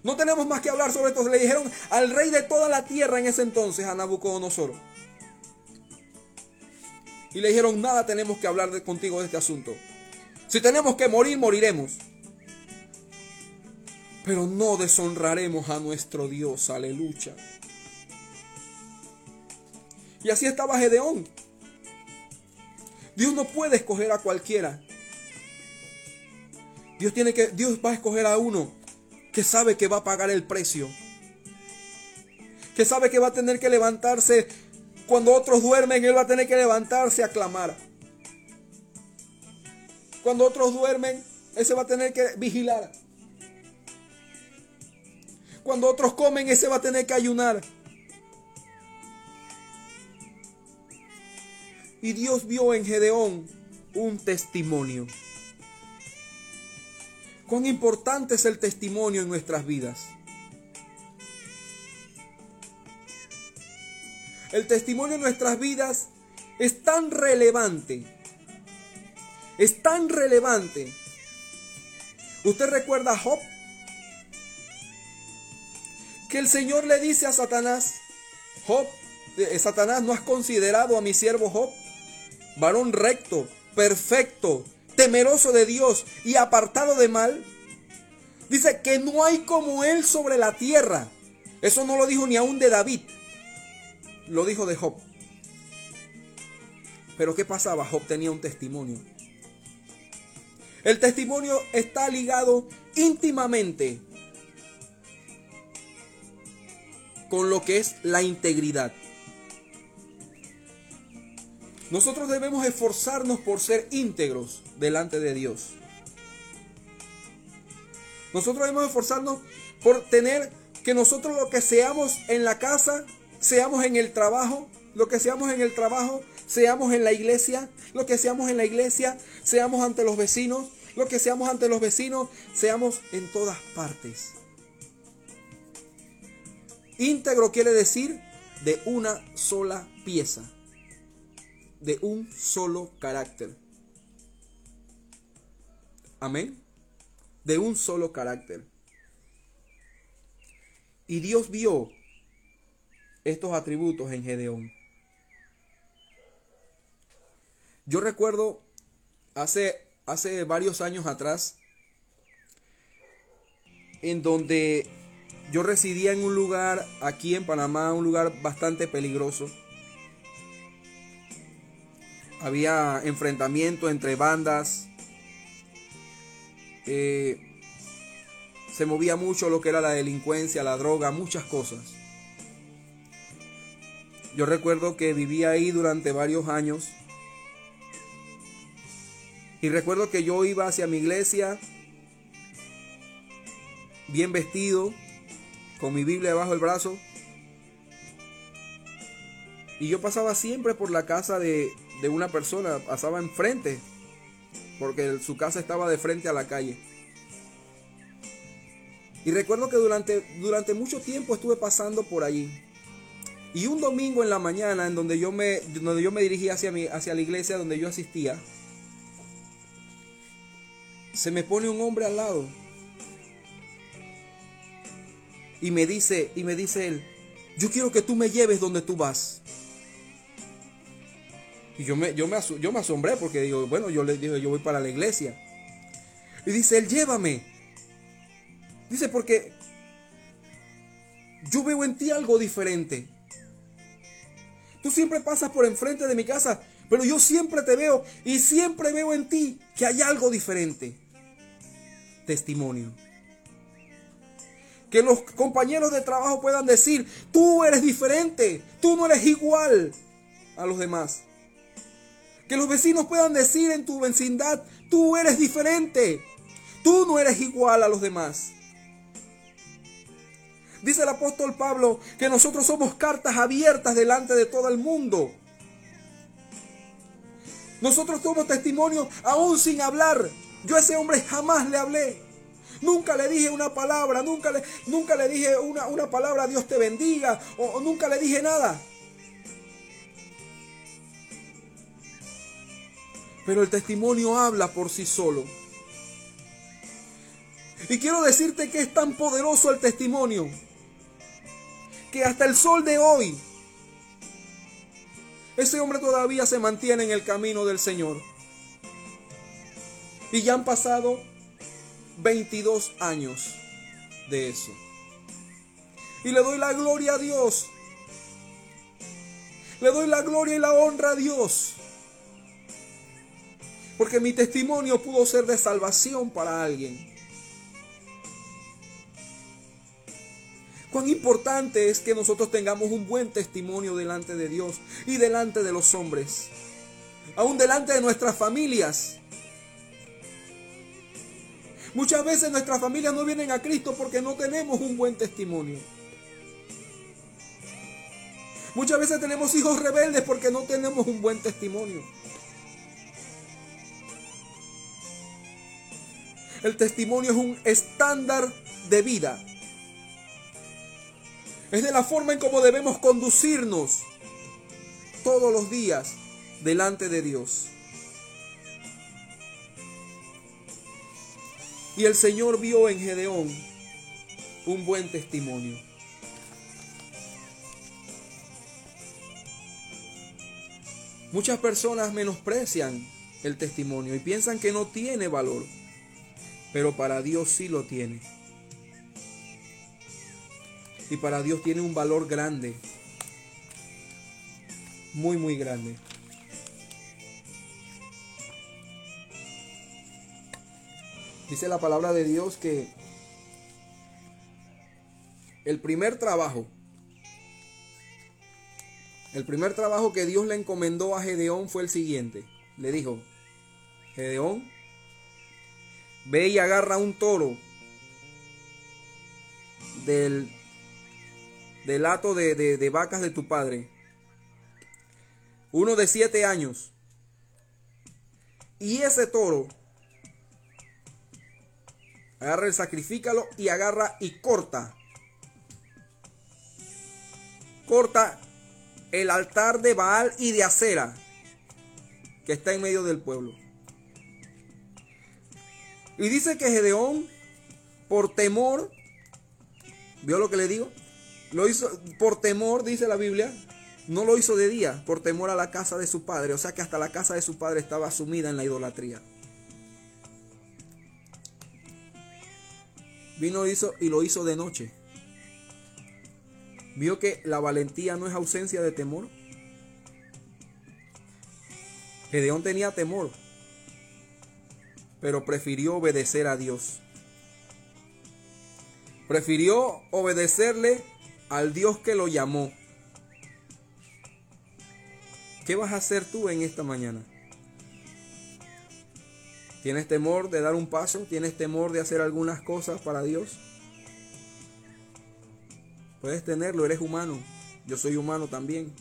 No tenemos más que hablar sobre esto. Le dijeron al rey de toda la tierra en ese entonces, a Nabucodonosor. Y le dijeron, nada tenemos que hablar contigo de este asunto. Si tenemos que morir, moriremos. Pero no deshonraremos a nuestro Dios. Aleluya. Y así estaba Gedeón. Dios no puede escoger a cualquiera. Dios tiene que Dios va a escoger a uno que sabe que va a pagar el precio. Que sabe que va a tener que levantarse cuando otros duermen, él va a tener que levantarse a clamar. Cuando otros duermen, ese va a tener que vigilar. Cuando otros comen, ese va a tener que ayunar. Y Dios vio en Gedeón un testimonio. Cuán importante es el testimonio en nuestras vidas. El testimonio en nuestras vidas es tan relevante. Es tan relevante. ¿Usted recuerda a Job? Que el Señor le dice a Satanás, Job, eh, Satanás, ¿no has considerado a mi siervo Job? varón recto, perfecto, temeroso de Dios y apartado de mal. Dice que no hay como él sobre la tierra. Eso no lo dijo ni aún de David. Lo dijo de Job. Pero ¿qué pasaba? Job tenía un testimonio. El testimonio está ligado íntimamente con lo que es la integridad. Nosotros debemos esforzarnos por ser íntegros delante de Dios. Nosotros debemos esforzarnos por tener que nosotros lo que seamos en la casa, seamos en el trabajo, lo que seamos en el trabajo, seamos en la iglesia, lo que seamos en la iglesia, seamos ante los vecinos, lo que seamos ante los vecinos, seamos en todas partes. Íntegro quiere decir de una sola pieza, de un solo carácter. Amén. De un solo carácter. Y Dios vio estos atributos en Gedeón. Yo recuerdo hace, hace varios años atrás, en donde yo residía en un lugar aquí en Panamá, un lugar bastante peligroso. Había enfrentamiento entre bandas. Eh, se movía mucho lo que era la delincuencia, la droga, muchas cosas. Yo recuerdo que vivía ahí durante varios años. Y recuerdo que yo iba hacia mi iglesia bien vestido, con mi Biblia debajo del brazo. Y yo pasaba siempre por la casa de, de una persona, pasaba enfrente, porque su casa estaba de frente a la calle. Y recuerdo que durante, durante mucho tiempo estuve pasando por allí. Y un domingo en la mañana, en donde yo me, donde yo me dirigía hacia, hacia la iglesia donde yo asistía, se me pone un hombre al lado. Y me dice, y me dice él, yo quiero que tú me lleves donde tú vas. Y yo me, yo me, yo me asombré porque digo, bueno, yo le digo, yo voy para la iglesia. Y dice, él llévame. Dice, porque yo veo en ti algo diferente. Tú siempre pasas por enfrente de mi casa, pero yo siempre te veo y siempre veo en ti que hay algo diferente. Testimonio. Que los compañeros de trabajo puedan decir, tú eres diferente, tú no eres igual a los demás. Que los vecinos puedan decir en tu vecindad, tú eres diferente, tú no eres igual a los demás. Dice el apóstol Pablo que nosotros somos cartas abiertas delante de todo el mundo. Nosotros somos testimonio aún sin hablar. Yo a ese hombre jamás le hablé. Nunca le dije una palabra, nunca le, nunca le dije una, una palabra, Dios te bendiga, o, o nunca le dije nada. Pero el testimonio habla por sí solo. Y quiero decirte que es tan poderoso el testimonio que hasta el sol de hoy ese hombre todavía se mantiene en el camino del Señor. Y ya han pasado 22 años de eso. Y le doy la gloria a Dios. Le doy la gloria y la honra a Dios. Porque mi testimonio pudo ser de salvación para alguien. Cuán importante es que nosotros tengamos un buen testimonio delante de Dios y delante de los hombres. Aún delante de nuestras familias. Muchas veces nuestras familias no vienen a Cristo porque no tenemos un buen testimonio. Muchas veces tenemos hijos rebeldes porque no tenemos un buen testimonio. El testimonio es un estándar de vida es de la forma en cómo debemos conducirnos todos los días delante de Dios. Y el Señor vio en Gedeón un buen testimonio. Muchas personas menosprecian el testimonio y piensan que no tiene valor, pero para Dios sí lo tiene. Y para Dios tiene un valor grande. Muy, muy grande. Dice la palabra de Dios que el primer trabajo, el primer trabajo que Dios le encomendó a Gedeón fue el siguiente. Le dijo, Gedeón, ve y agarra un toro del, del hato de, de- de vacas de tu padre, uno de siete años, y ese toro, agarra el sacrifícalo y agarra y corta, corta el altar de Baal y de Acera que está en medio del pueblo. Y dice que Gedeón, por temor, ¿vio lo que le digo? Lo hizo por temor, dice la Biblia. No lo hizo de día, por temor a la casa de su padre. O sea que hasta la casa de su padre estaba sumida en la idolatría. Vino y lo hizo de noche. Vio que la valentía no es ausencia de temor. Gedeón tenía temor, pero prefirió obedecer a Dios. Prefirió obedecerle al Dios que lo llamó. ¿Qué vas a hacer tú en esta mañana? ¿Tienes temor de dar un paso? ¿Tienes temor de hacer algunas cosas para Dios? Puedes tenerlo, eres humano. Yo soy humano también.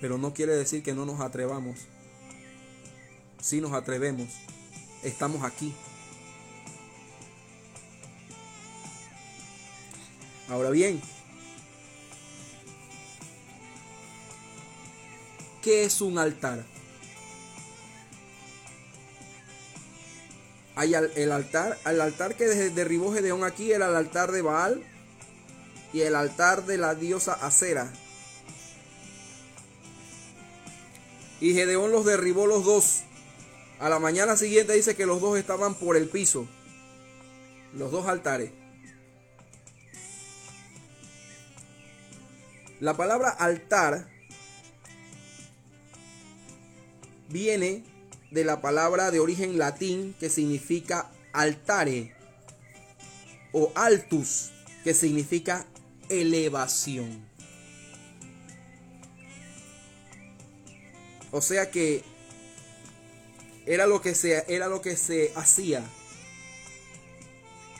Pero no quiere decir que no nos atrevamos. Si nos atrevemos, estamos aquí. Ahora bien, ¿qué es un altar? Hay al- el altar, el altar que de- derribó Gedeón aquí era el altar de Baal y el altar de la diosa Acera. Y Gedeón los derribó los dos. A la mañana siguiente dice que los dos estaban por el piso. Los dos altares. La palabra altar viene de la palabra de origen latín que significa altare o altus, que significa elevación. O sea que era lo que se, era lo que se hacía.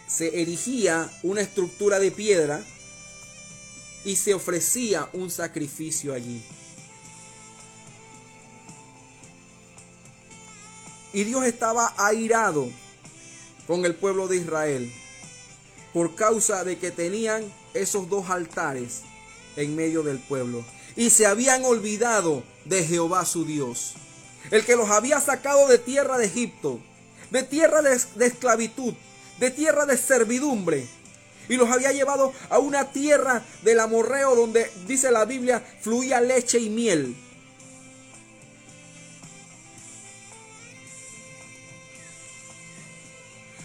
Se erigía una estructura de piedra y se ofrecía un sacrificio allí. Y Dios estaba airado con el pueblo de Israel por causa de que tenían esos dos altares en medio del pueblo. Y se habían olvidado de Jehová su Dios, el que los había sacado de tierra de Egipto, de tierra de, esclavitud, de tierra de servidumbre. Y los había llevado a una tierra del amorreo donde, dice la Biblia, fluía leche y miel.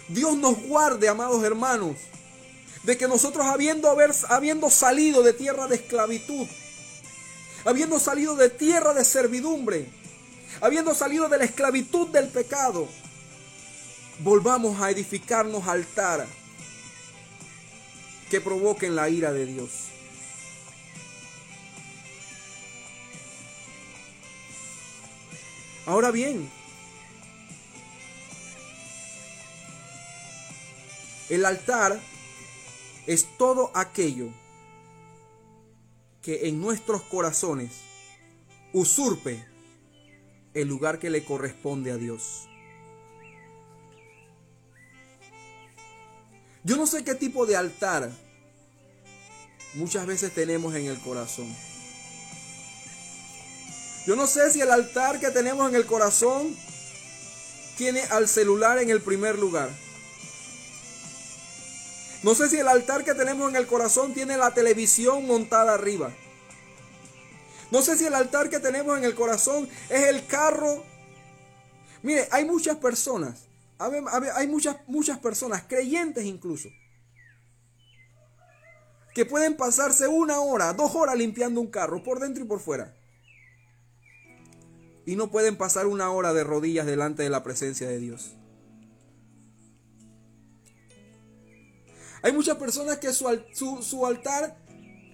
Dios nos guarde, amados hermanos, de que nosotros habiendo, habiendo salido de tierra de esclavitud, habiendo salido de tierra de servidumbre, habiendo salido de la esclavitud del pecado, volvamos a edificarnos altar que provoquen la ira de Dios. Ahora bien, el altar es todo aquello que en nuestros corazones usurpe el lugar que le corresponde a Dios. Yo no sé qué tipo de altar muchas veces tenemos en el corazón. Yo no sé si el altar que tenemos en el corazón tiene al celular en el primer lugar. No sé si el altar que tenemos en el corazón tiene la televisión montada arriba. No sé si el altar que tenemos en el corazón es el carro. Mire, hay muchas personas, hay muchas, muchas personas, creyentes incluso, que pueden pasarse una hora, dos horas limpiando un carro por dentro y por fuera. y no pueden pasar una hora de rodillas delante de la presencia de Dios. Hay muchas personas que su, su- su altar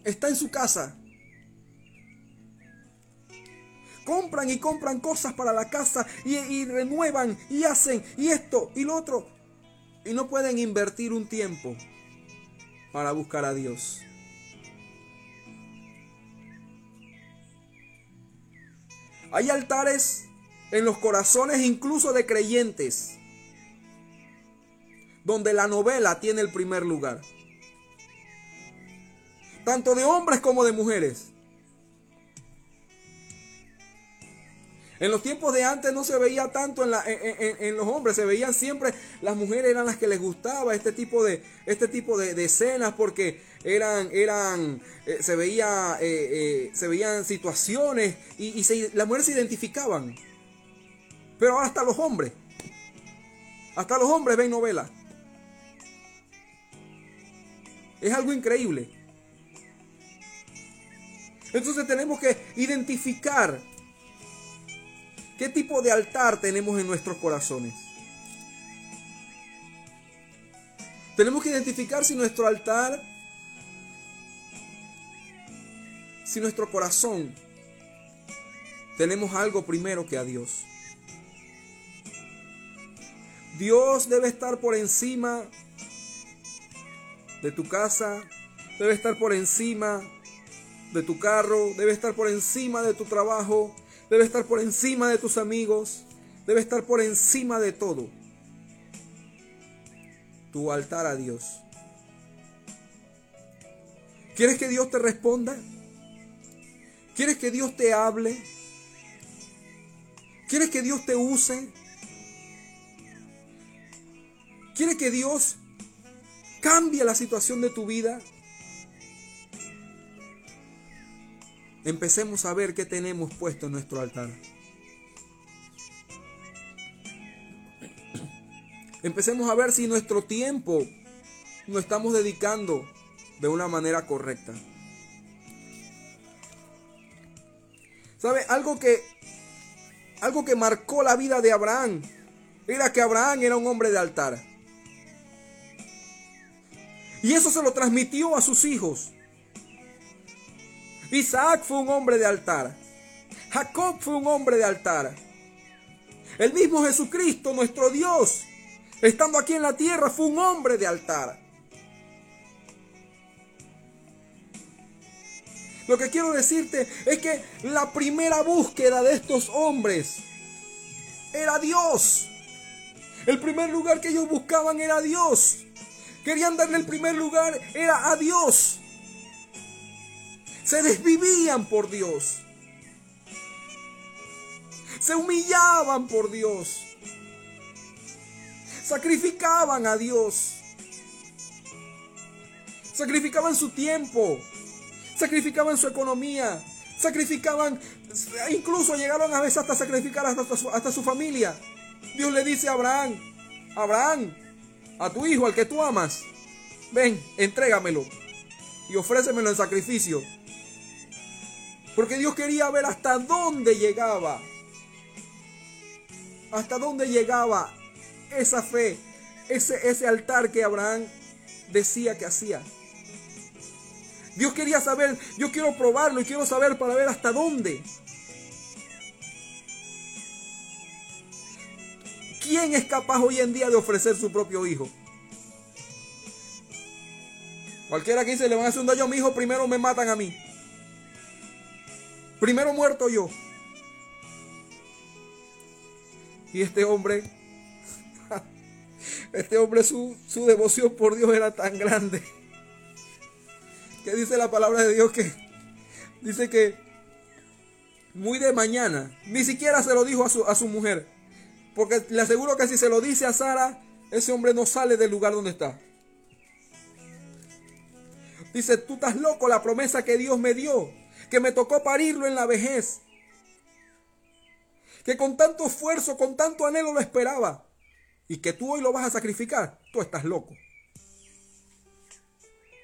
está en su casa. Compran y compran cosas para la casa y, y renuevan y hacen y esto y lo otro. Y no pueden invertir un tiempo para buscar a Dios. Hay altares en los corazones incluso de creyentes, donde la novela tiene el primer lugar. Tanto de hombres como de mujeres. En los tiempos de antes no se veía tanto en, la- en- los hombres, se veían siempre, las mujeres eran las que les gustaba este tipo de, este tipo de, escenas porque eran, eran, eh, se veía, eh, eh, se veían situaciones y, y se- las mujeres se identificaban. Pero ahora hasta los hombres, hasta los hombres ven novelas. Es algo increíble. Entonces tenemos que identificar qué tipo de altar tenemos en nuestros corazones. Tenemos que identificar si nuestro altar, si nuestro corazón, tenemos algo primero que a Dios. Dios debe estar por encima de tu casa, debe estar por encima de tu carro, debe estar por encima de tu trabajo, debe estar por encima de tus amigos, debe estar por encima de todo. Tu altar a Dios. ¿Quieres que Dios te responda? ¿Quieres que Dios te hable? ¿Quieres que Dios te use? ¿Quieres que Dios cambie la situación de tu vida? Empecemos a ver qué tenemos puesto en nuestro altar. Empecemos a ver si nuestro tiempo lo estamos dedicando de una manera correcta. ¿Sabe? Algo que algo que marcó la vida de Abraham era que Abraham era un hombre de altar. Y eso se lo transmitió a sus hijos. Isaac fue un hombre de altar. Jacob fue un hombre de altar. El mismo Jesucristo, nuestro Dios, estando aquí en la tierra, fue un hombre de altar. Lo que quiero decirte es que la primera búsqueda de estos hombres era Dios. El primer lugar que ellos buscaban era Dios. Querían darle el primer lugar, era a Dios. Se desvivían por Dios. Se humillaban por Dios. Sacrificaban a Dios. Sacrificaban su tiempo. Sacrificaban su economía. Sacrificaban, incluso llegaron a veces hasta sacrificar hasta su, hasta su familia. Dios le dice a Abraham, Abraham, a tu hijo, al que tú amas, ven, entrégamelo y ofrécemelo en sacrificio. Porque Dios quería ver hasta dónde llegaba. Hasta dónde llegaba esa fe, ese, ese altar que Abraham decía que hacía. Dios quería saber, yo quiero probarlo y quiero saber para ver hasta dónde. ¿Quién es capaz hoy en día de ofrecer su propio hijo? Cualquiera que dice, le van a hacer un daño a mi hijo, primero me matan a mí. Primero muerto yo. Y este hombre, [laughs] este hombre su, su devoción por Dios era tan grande. Que dice la palabra de Dios que dice que muy de mañana, ni siquiera se lo dijo a su, a su mujer. Porque le aseguro que si se lo dice a Sara, ese hombre no sale del lugar donde está. Dice, tú estás loco la promesa que Dios me dio, que me tocó parirlo en la vejez, que con tanto esfuerzo, con tanto anhelo lo esperaba, y que tú hoy lo vas a sacrificar, tú estás loco.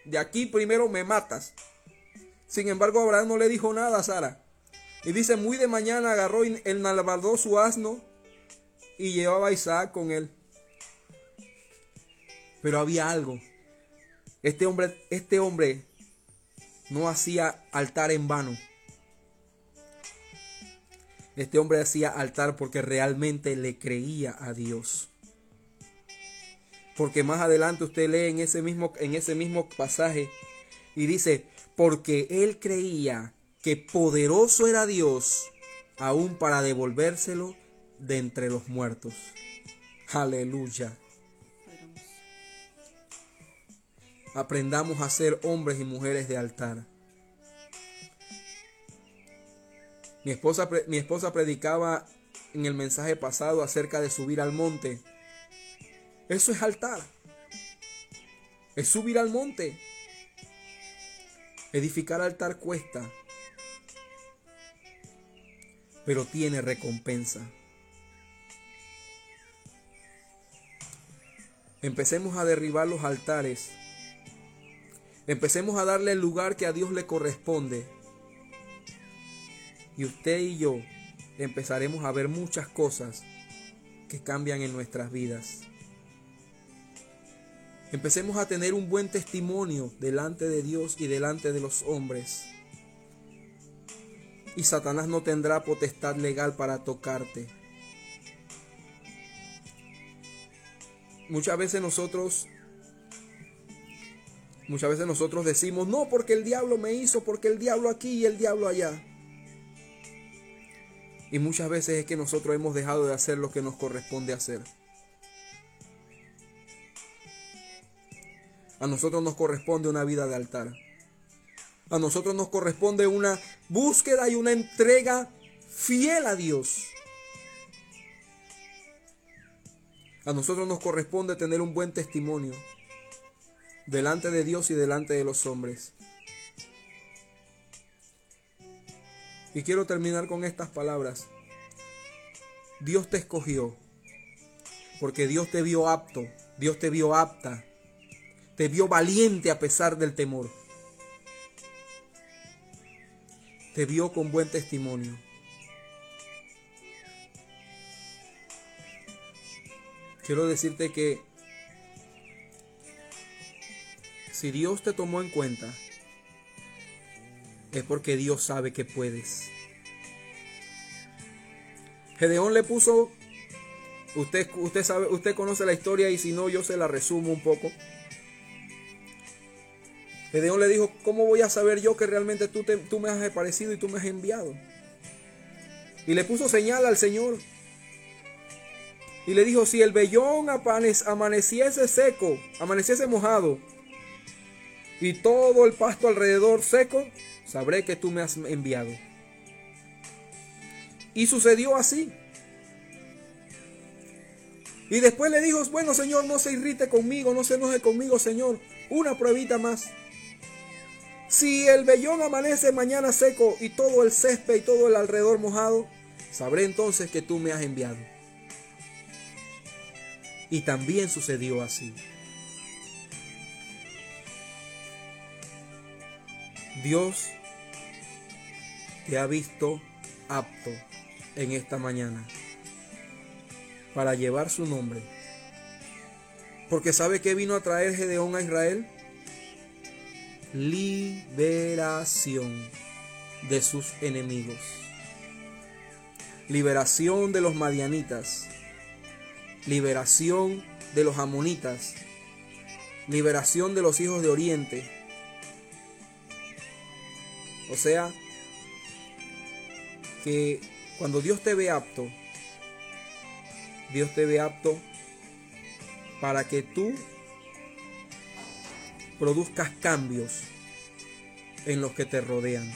De aquí primero me matas. Sin embargo, Abraham no le dijo nada a Sara. Y dice, muy de mañana agarró y enalbardó su asno y llevaba a Isaac con él. Pero había algo. Este hombre, este hombre no hacía altar en vano. Este hombre hacía altar porque realmente le creía a Dios. Porque más adelante usted lee en ese mismo, en ese mismo pasaje y dice, porque él creía que poderoso era Dios aún para devolvérselo de entre los muertos. Aleluya. Aprendamos a ser hombres y mujeres de altar. Mi esposa, mi esposa predicaba en el mensaje pasado acerca de subir al monte. Eso es altar. Es subir al monte. Edificar altar cuesta, pero tiene recompensa. Empecemos a derribar los altares. Empecemos a darle el lugar que a Dios le corresponde. Y usted y yo empezaremos a ver muchas cosas que cambian en nuestras vidas. Empecemos a tener un buen testimonio delante de Dios y delante de los hombres. Y Satanás no tendrá potestad legal para tocarte. Muchas veces nosotros muchas veces nosotros decimos, "No, porque el diablo me hizo, porque el diablo aquí y el diablo allá." Y muchas veces es que nosotros hemos dejado de hacer lo que nos corresponde hacer. A nosotros nos corresponde una vida de altar. A nosotros nos corresponde una búsqueda y una entrega fiel a Dios. A nosotros nos corresponde tener un buen testimonio delante de Dios y delante de los hombres. Y quiero terminar con estas palabras. Dios te escogió porque Dios te vio apto, Dios te vio apta, te vio valiente a pesar del temor. Te vio con buen testimonio. Quiero decirte que si Dios te tomó en cuenta, es porque Dios sabe que puedes. Gedeón le puso, usted, usted sabe, usted conoce la historia y si no yo se la resumo un poco. Gedeón le dijo, ¿cómo voy a saber yo que realmente tú, te- tú me has aparecido y tú me has enviado? Y le puso señal al Señor. Y le dijo, si el vellón amaneciese seco, amaneciese mojado, y todo el pasto alrededor seco, sabré que tú me has enviado. Y sucedió así. Y después le dijo, bueno Señor, no se irrite conmigo, no se enoje conmigo, Señor. Una pruebita más. Si el vellón amanece mañana seco y todo el césped y todo el alrededor mojado, sabré entonces que tú me has enviado. Y también sucedió así. Dios te ha visto apto en esta mañana para llevar su nombre. Porque sabe que vino a traer Gedeón a Israel liberación de sus enemigos. Liberación de los madianitas. Liberación de los amonitas. Liberación de los hijos de Oriente. O sea, que cuando Dios te ve apto, Dios te ve apto para que tú produzcas cambios en los que te rodean.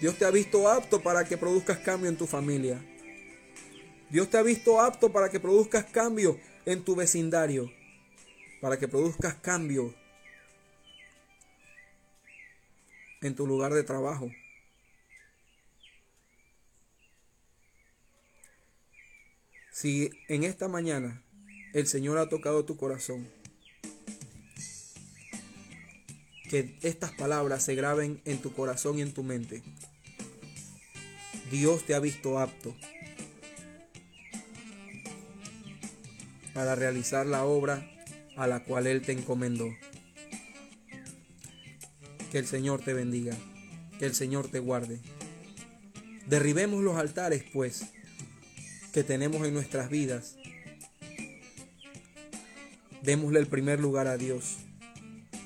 Dios te ha visto apto para que produzcas cambio en tu familia. Dios te ha visto apto para que produzcas cambio en tu vecindario. Para que produzcas cambio en tu lugar de trabajo. Si en esta mañana el Señor ha tocado tu corazón, que estas palabras se graben en tu corazón y en tu mente. Dios te ha visto apto para realizar la obra a la cual Él te encomendó. Que el Señor te bendiga, que el Señor te guarde. Derribemos los altares, pues, que tenemos en nuestras vidas. Démosle el primer lugar a Dios.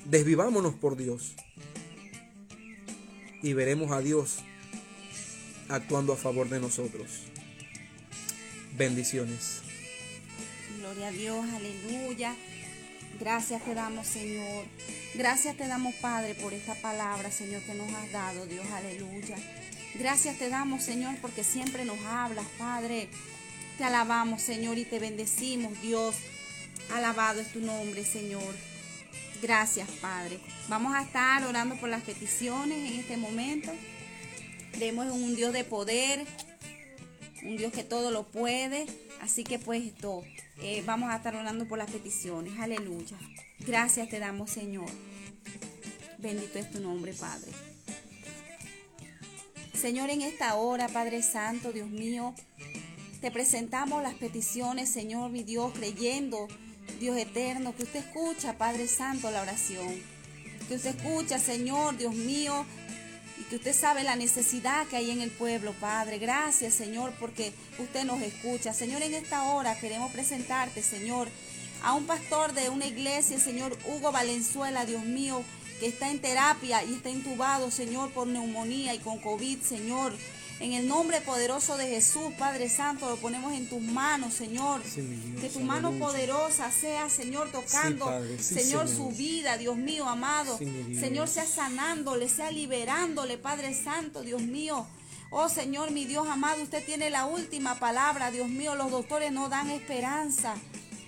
Desvivámonos por Dios. Y veremos a Dios actuando a favor de nosotros. Bendiciones.
Gloria a Dios, aleluya. Gracias te damos, Señor. Gracias te damos, Padre, por esta palabra, Señor, que nos has dado, Dios, aleluya. Gracias te damos, Señor, porque siempre nos hablas, Padre. Te alabamos, Señor, y te bendecimos, Dios. Alabado es tu nombre, Señor. Gracias, Padre. Vamos a estar orando por las peticiones en este momento. Creemos en un Dios de poder, un Dios que todo lo puede. Así que pues esto, eh, vamos a estar orando por las peticiones. Aleluya. Gracias te damos, Señor. Bendito es tu nombre, Padre. Señor, en esta hora, Padre Santo, Dios mío, te presentamos las peticiones, Señor, mi Dios, creyendo, Dios eterno, que usted escucha, Padre Santo, la oración. Que usted escucha, Señor, Dios mío, y que usted sabe la necesidad que hay en el pueblo, Padre. Gracias, Señor, porque usted nos escucha. Señor, en esta hora queremos presentarte, Señor, a un pastor de una iglesia, Señor Hugo Valenzuela, Dios mío, que está en terapia y está intubado, Señor, por neumonía y con COVID, Señor. En el nombre poderoso de Jesús, Padre Santo, lo ponemos en tus manos, Señor.
Sí, mi Dios,
que tu mano
aleluya.
poderosa sea, Señor, tocando,
Padre, sí,
Señor, su vida, Dios mío, amado. Señor, sea sanándole, sea liberándole, Padre Santo, Dios mío. Oh Señor, mi Dios amado, usted tiene la última palabra, Dios mío. Los doctores no dan esperanza.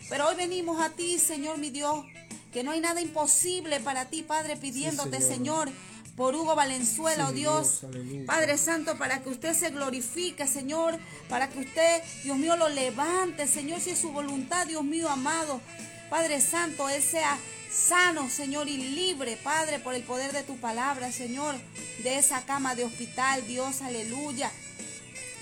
Pero hoy venimos a ti, Señor, mi Dios, que no hay nada imposible para ti, Padre, pidiéndote,
Señor.
Señor, por Hugo Valenzuela, oh Dios. Padre Santo, para que usted se glorifique, Señor, para que usted, Dios mío, lo levante, Señor, si es su voluntad, Dios mío, amado. Padre Santo, Él sea sano, Señor, y libre, Padre, por el poder de tu palabra, Señor, de esa cama de hospital, Dios, aleluya.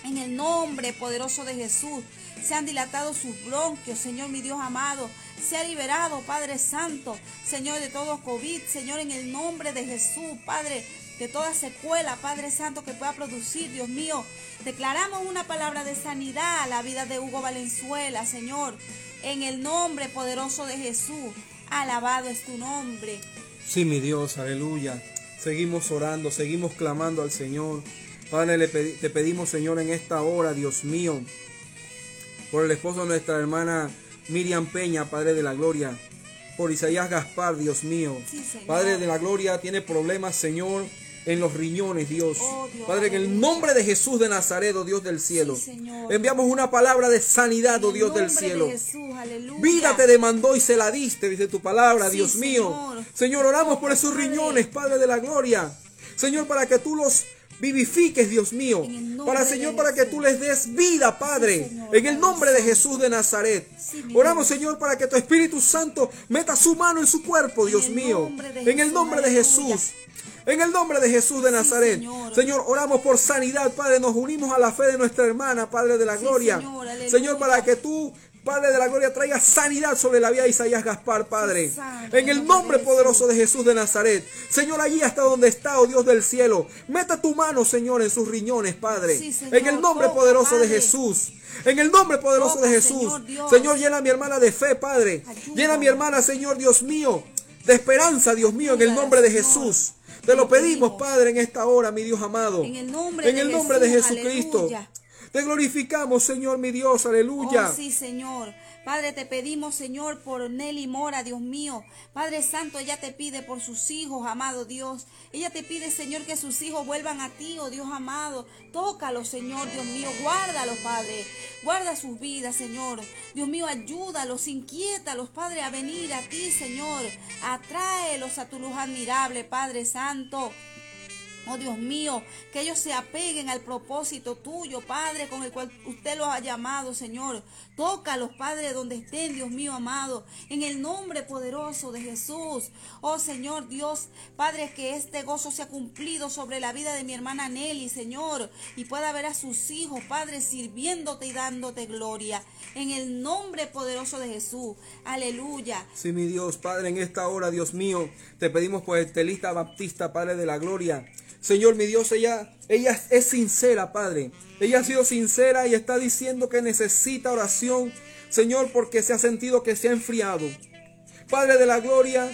En el nombre poderoso de Jesús, se han dilatado sus bronquios, Señor, mi Dios amado. Se ha liberado, Padre Santo, Señor, de todo COVID, Señor, en el nombre de Jesús, Padre, de toda secuela, Padre Santo, que pueda producir, Dios mío. Declaramos una palabra de sanidad a la vida de Hugo Valenzuela, Señor, en el nombre poderoso de Jesús. Alabado es tu nombre.
Sí, mi Dios, aleluya. Seguimos orando, seguimos clamando al Señor. Padre, le te pedimos, Señor, en esta hora, Dios mío, por el esposo de nuestra hermana Miriam Peña, Padre de la Gloria, por Isaías Gaspar, Dios mío.
Sí.
Padre de la Gloria, tiene problemas, Señor, en los riñones, Dios.
Oh, Dios,
Padre, en el nombre de Jesús de Nazaret, oh Dios del cielo,
Sí,
enviamos una palabra de sanidad, oh Dios del cielo.
de Jesús.
Vida te demandó y se la diste, dice tu palabra,
Sí,
Dios mío.
Señor.
Señor, oramos por esos
Padre.
riñones, Padre de la gloria. Señor, para que tú los vivifiques, Dios mío. Para, Señor, para que tú les des vida, Padre. En el nombre de. Jesús de Nazaret. Oramos. Señor, para que tu Espíritu Santo meta su mano en su cuerpo, Dios mío. En el nombre de. Jesús. En el nombre de Jesús de Nazaret.
Señor.
Señor, oramos por sanidad, Padre. Nos unimos a la fe de nuestra hermana, Padre de la
Sí,
gloria.
Señor,
para que tú, Padre de la gloria, traiga sanidad sobre la vida de Isaías Gaspar, Padre. En el nombre
de
poderoso de Jesús de Nazaret. Señor, allí hasta donde está, oh Dios del cielo. Meta tu mano, Señor, en sus riñones, Padre.
Sí, Señor.
en el nombre
Toca,
poderoso de. Jesús. En el nombre poderoso
Toca,
de Jesús.
Señor
llena a mi hermana de fe, Padre.
Ayúdame.
Llena a mi hermana, Señor Dios mío, de esperanza, Dios mío, en el nombre de. Jesús.
Te
lo pedimos. Padre, en esta hora, mi Dios amado.
En el nombre
En
de
el nombre de
Jesús,
Jesucristo.
aleluya.
Te glorificamos, Señor, mi Dios, aleluya.
Oh, sí, Señor. Padre, te pedimos, Señor, por Nelly Mora, Dios mío. Padre Santo, ella te pide por sus hijos, amado Dios. Ella te pide, Señor, que sus hijos vuelvan a ti, oh Dios amado. Tócalos, Señor, Dios mío. Guárdalos, Padre. Guarda sus vidas, Señor. Dios mío, ayúdalos, inquiétalos, Padre, a venir a ti, Señor. Atráelos a tu luz admirable, Padre Santo. Oh Dios mío, que ellos se apeguen al propósito tuyo, Padre, con el cual usted los ha llamado, Señor. Tócalos, Padre, donde estén, Dios mío amado, en el nombre poderoso de Jesús. Oh Señor Dios, Padre, que este gozo sea cumplido sobre la vida de mi hermana Nelly, Señor, y pueda ver a sus hijos, Padre, sirviéndote y dándote gloria. En el nombre poderoso de Jesús. Aleluya.
Sí, mi Dios, Padre, en esta hora, Dios mío, te pedimos por Estelita Baptista, Padre de la Gloria. Señor, mi Dios, ella, ella es sincera, Padre. Ella ha sido sincera y está diciendo que necesita oración, Señor, porque se ha sentido que se ha enfriado. Padre de la Gloria,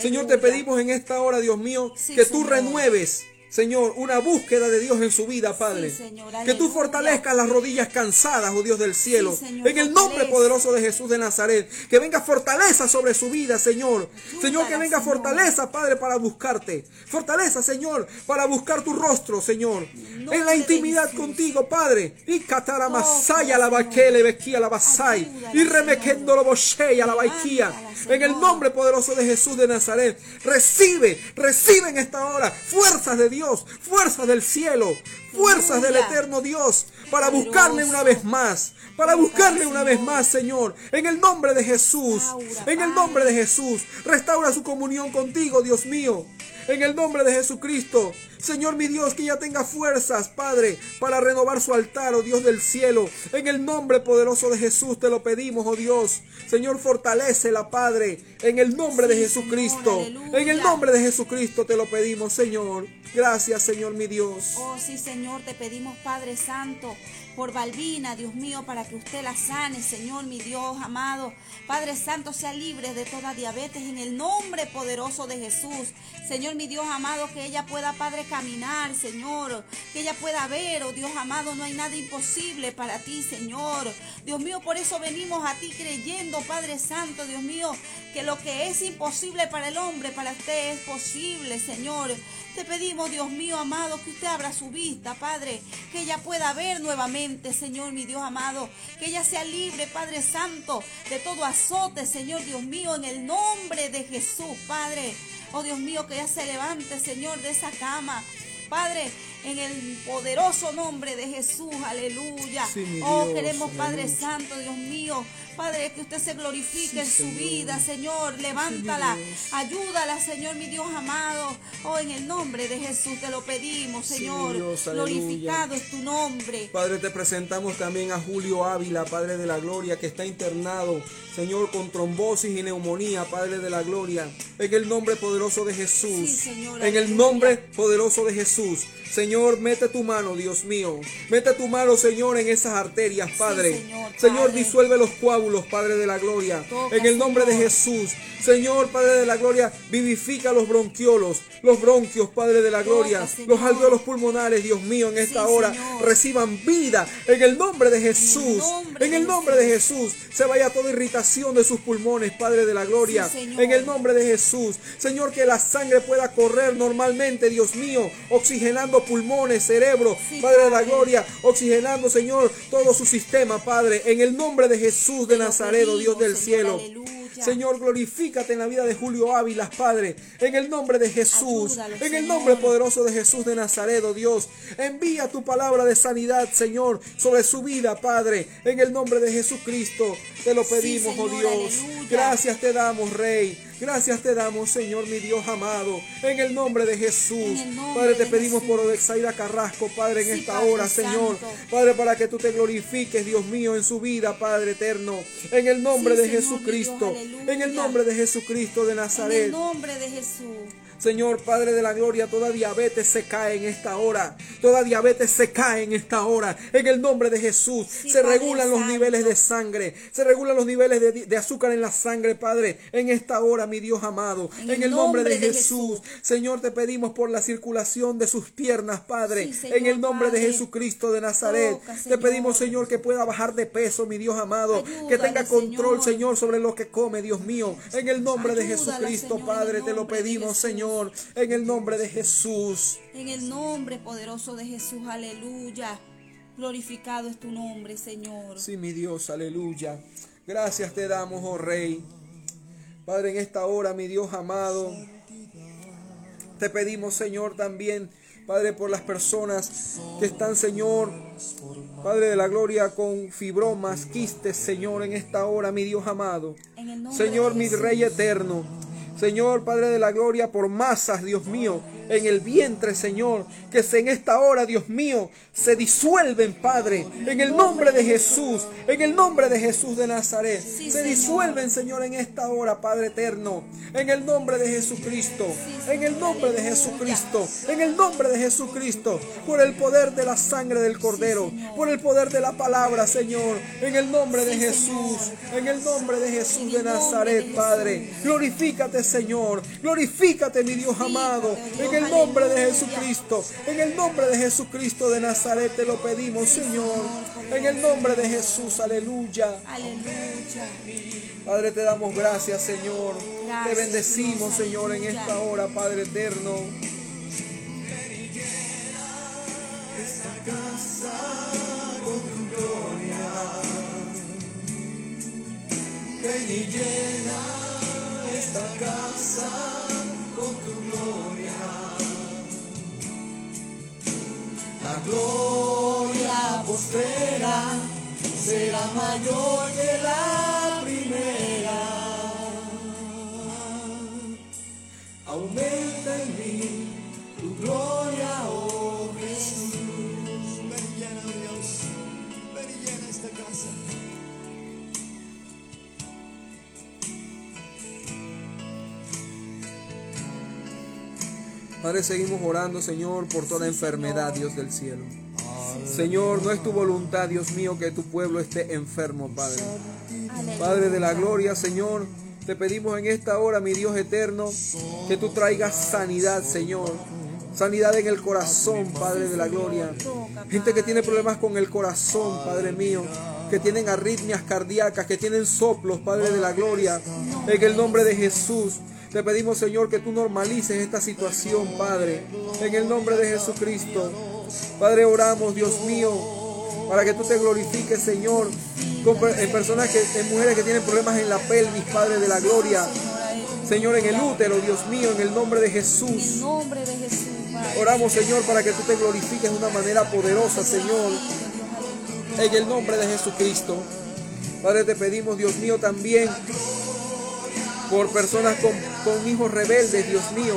Señor, te pedimos en esta hora, Dios mío,
Sí,
que tú
Señor.
renueves. Señor, una búsqueda de Dios en su vida, Padre.
Sí, Señor,
que tú fortalezcas las rodillas cansadas, oh Dios del cielo.
Sí, Señor,
en el nombre
fortaleza.
poderoso de Jesús de Nazaret. Que venga fortaleza sobre su vida, Señor. Señor, que venga
Señor.
fortaleza, Padre, para buscarte. Fortaleza, Señor, para buscar tu rostro, Señor. En la intimidad contigo, Padre. Y catara
Oh,
masaya la
Señor.
baquele bequía la basai. Y remequendo la baiquía. En el nombre poderoso de Jesús de Nazaret. Recibe, recibe en esta hora fuerzas de Dios, fuerzas del cielo, fuerzas del eterno Dios, para buscarle una vez más, para buscarle una vez más, Señor, en el nombre de Jesús, en el nombre de Jesús, restaura su comunión contigo, Dios mío. En el nombre de Jesucristo, Señor mi Dios, que ella tenga fuerzas, Padre, para renovar su altar, oh Dios del cielo. En el nombre poderoso de Jesús te lo pedimos, oh Dios. Señor, fortalécela, Padre, en el nombre de Jesucristo.
Señor,
en el nombre de Jesucristo te lo pedimos, Señor. Gracias, Señor mi Dios.
Oh, sí, Señor, te pedimos, Padre Santo, por Balbina, Dios mío, para que usted la sane, Señor, mi Dios amado. Padre Santo, sea libre de toda diabetes en el nombre poderoso de Jesús. Señor, mi Dios amado, que ella pueda, Padre, caminar, Señor. Que ella pueda ver, oh Dios amado, no hay nada imposible para ti, Señor. Dios mío, por eso venimos a ti creyendo, Padre Santo, Dios mío, que lo que es imposible para el hombre, para usted es posible, Señor. Te pedimos, Dios mío amado, que usted abra su vista, Padre, que ella pueda ver nuevamente, Señor, mi Dios amado, que ella sea libre, Padre Santo, de todo azote, Señor, Dios mío, en el nombre de Jesús, Padre. Oh Dios mío, que ella se levante, Señor, de esa cama. Padre, en el poderoso nombre de Jesús, aleluya.
Sí,
oh,
Dios,
queremos, Padre
aleluya.
Santo, Dios mío, Padre, que usted se glorifique
Sí,
en su
Señor.
vida, Señor. Levántala, ayúdala, Señor, mi Dios amado. Oh, en el nombre de Jesús te lo pedimos,
Sí,
Señor.
Dios.
Glorificado es tu nombre.
Padre, te presentamos también a Julio Ávila, Padre de la Gloria, que está internado, Señor, con trombosis y neumonía, Padre de la Gloria. En el nombre poderoso de Jesús.
Sí,
en el nombre poderoso de Jesús. Señor, mete tu mano, Dios mío. Mete tu mano, Señor, en esas arterias, Padre.
Señor,
disuelve los coágulos, Padre de la Gloria.
Toca,
en el nombre de. Jesús. Señor, Padre de la Gloria, vivifica los bronquiolos, los bronquios, Padre de la Gloria, los alveolos pulmonares, Dios mío, en esta
Sí,
hora
Señor.
reciban vida en el nombre de Jesús.
nombre
En el nombre de Jesús se vaya toda irritación de sus pulmones, Padre de la Gloria.
Sí,
en el nombre de Jesús, Señor, que la sangre pueda correr normalmente, Dios mío, oxigenando pulmones, cerebro,
Sí,
Padre de la. Gloria, oxigenando, Señor, todo su sistema, Padre, en el nombre de Jesús de
Te lo
Nazaret, oh Dios del cielo.
aleluya.
Señor, glorifícate en la vida de Julio Ávila, Padre, en el nombre de Jesús,
Ayúdalo,
en el nombre poderoso de Jesús de Nazaret, oh Dios. Envía tu palabra de sanidad, Señor, sobre su vida, Padre, en el nombre de Jesucristo. Te lo
Sí,
pedimos, oh Dios.
aleluya.
Gracias te damos, Rey. Gracias te damos, Señor, mi Dios amado, en el nombre de Jesús.
En nombre
Padre, te pedimos
Jesús.
por Odexaida Carrasco, Padre, en
Sí,
esta
Padre
hora, Señor. Padre, para que tú te glorifiques, Dios mío, en su vida, Padre eterno. En el nombre
Sí,
de
Señor,
Jesucristo.
Dios.
En el nombre de Jesucristo de
En
Nazaret.
el nombre de Jesús.
Señor Padre de la Gloria, toda diabetes se cae en esta hora. Toda diabetes se cae en esta hora. En el nombre de Jesús.
Sí,
se
Padre
regulan los
Santo.
niveles de sangre. Se regulan los niveles de, de azúcar en la sangre, Padre. En esta hora, mi Dios amado. En,
En
el nombre, de,
nombre de
Jesús.
Jesús.
Señor, te pedimos por la circulación de sus piernas, Padre.
Sí, Señor,
en el nombre de. Jesucristo de Nazaret.
Toca,
te
Señor.
pedimos, Señor, que pueda bajar de peso, mi Dios amado. que tenga control,
Señor.
Señor, sobre lo que come, Dios mío. En el nombre de Jesucristo,
Señor,
Padre, te lo pedimos,
Jesús.
Señor. En el nombre de Jesús.
En el nombre poderoso de Jesús, aleluya. Glorificado es tu nombre, Señor.
Sí, mi Dios, aleluya. Gracias te damos, oh Rey. Padre, en esta hora, mi Dios amado, te pedimos, Señor, también Padre, por las personas que están, Señor, Padre de la gloria, con fibromas, quistes, Señor, en esta hora, mi Dios amado. Señor, mi. Rey eterno. Señor, Padre de la gloria, por masas, Dios mío, en el vientre, Señor, que se en esta hora, Dios mío, se disuelven, Padre, en el nombre de Jesús, en el nombre de Jesús de Nazaret.
Sí,
se disuelven, Señor, en esta hora, Padre eterno, en el nombre de Jesucristo, en el nombre de Jesucristo, en el nombre de Jesucristo, por el poder de la sangre del Cordero, por el poder de la palabra, Señor, en el nombre de Jesús, en el nombre de Jesús de Nazaret, Padre. Glorifícate, Señor. Glorifícate, mi Dios amado. En el nombre de. Jesucristo. En el nombre de Jesucristo de Nazaret te lo pedimos, Señor. En el nombre de Jesús, aleluya.
Aleluya.
Padre, te damos gracias, Señor. Te bendecimos, Señor, en esta hora, Padre eterno. Ven y llena esta casa con tu gloria. La gloria postrera será mayor que la primera. Aumenta en mí tu gloria, oh Padre, seguimos orando, Señor, por toda enfermedad, Dios del cielo. Señor, no es tu voluntad, Dios mío, que tu pueblo esté enfermo, Padre. Padre de la gloria, Señor, te pedimos en esta hora, mi Dios eterno, que tú traigas sanidad, Señor. Sanidad en el corazón, Padre de la gloria. Gente que tiene problemas con el corazón, Padre mío. Que tienen arritmias cardíacas, que tienen soplos, Padre de la gloria. En el nombre de Jesús. Te pedimos, Señor, que tú normalices esta situación, Padre. En el nombre de Jesucristo. Padre, oramos, Dios mío, para que tú te glorifiques, Señor, en personas que, en mujeres que tienen problemas en la pelvis, Padre de la gloria. Señor, en el útero, Dios mío, en el nombre de
En el
Jesús.
nombre de Jesús, Padre.
Oramos, Señor, para que tú te glorifiques de una manera poderosa, Señor, en el nombre de Jesucristo. Padre, te pedimos, Dios mío, también por personas con, con hijos rebeldes, Dios mío.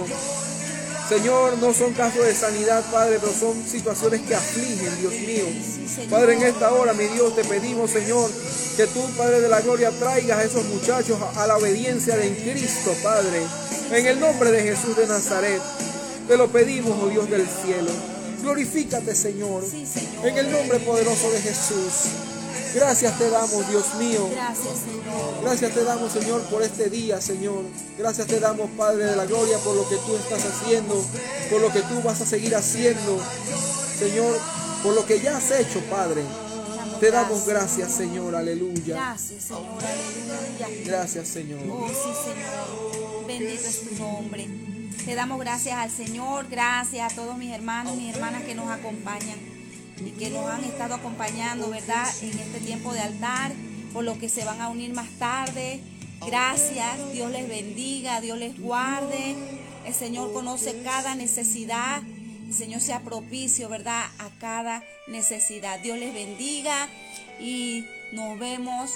Señor, no son casos de sanidad, Padre, pero son situaciones que afligen, Dios mío. Padre, en esta hora, mi Dios, te pedimos, Señor, que tú, Padre de la gloria, traigas a esos muchachos a, la obediencia de Cristo, Padre. En el nombre de Jesús de Nazaret, te lo pedimos, oh Dios del cielo. Glorifícate, Señor. en el nombre poderoso de Jesús. Gracias te damos, Dios mío.
Gracias, Señor.
Gracias te damos, Señor, por este día, Señor. Gracias te damos, Padre de la gloria, por lo que tú estás haciendo, por lo que tú vas a seguir haciendo, Señor, por lo que ya has hecho, Padre. Te damos gracias, Señor, aleluya.
Gracias, Señor. Aleluya.
Gracias, Señor.
Oh, sí, Señor. Bendito es tu nombre. Te damos gracias al Señor, gracias a todos mis hermanos, mis hermanas que nos acompañan y que nos han estado acompañando, ¿verdad? En este tiempo de altar, por lo que se van a unir más tarde. Gracias, Dios les bendiga, Dios les guarde. El Señor conoce cada necesidad. El Señor sea propicio, ¿verdad? A cada necesidad. Dios les bendiga y nos vemos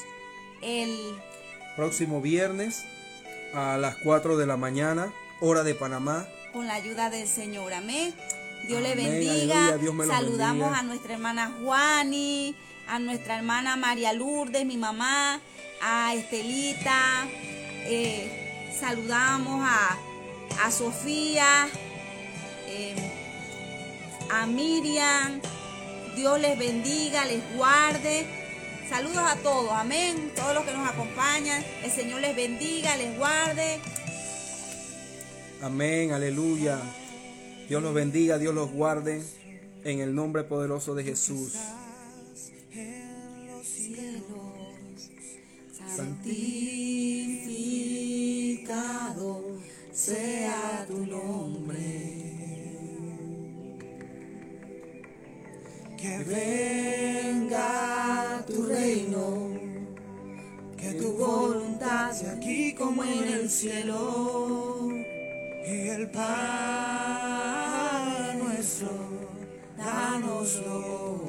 el
Próximo viernes a las 4 de la mañana, hora de Panamá.
con la ayuda del Señor. Amén. Dios le
Amén,
bendiga.
aleluya, Dios me los
Saludamos
bendiga.
a nuestra hermana Juani, a nuestra hermana María Lourdes, mi mamá, a Estelita. eh, saludamos a, a Sofía, eh, a Miriam. Dios les bendiga, les guarde. Saludos a todos, amén. Todos los que nos acompañan. El Señor les bendiga, les guarde.
Amén, aleluya. Dios los bendiga, Dios los guarde. En el nombre poderoso de Jesús.
santificado sea tu nombre.
Que
Venga tu reino, que tu voluntad sea aquí como en el cielo.
Y El pan nuestro, danoslo.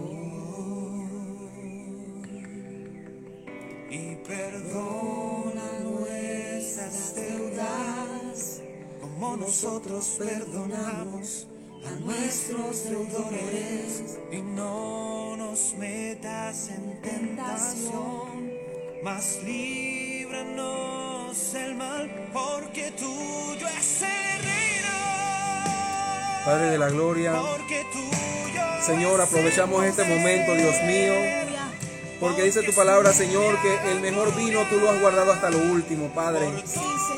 Y perdona nuestras deudas, como nosotros perdonamos a nuestros deudores. Y no nos metas en tentación, más libre líbranos del mal, porque tuyo es el reino.
Padre de la gloria, Señor, aprovechamos este momento, Dios mío, porque dice tu palabra, Señor, que el mejor vino tú lo has guardado hasta lo último, Padre.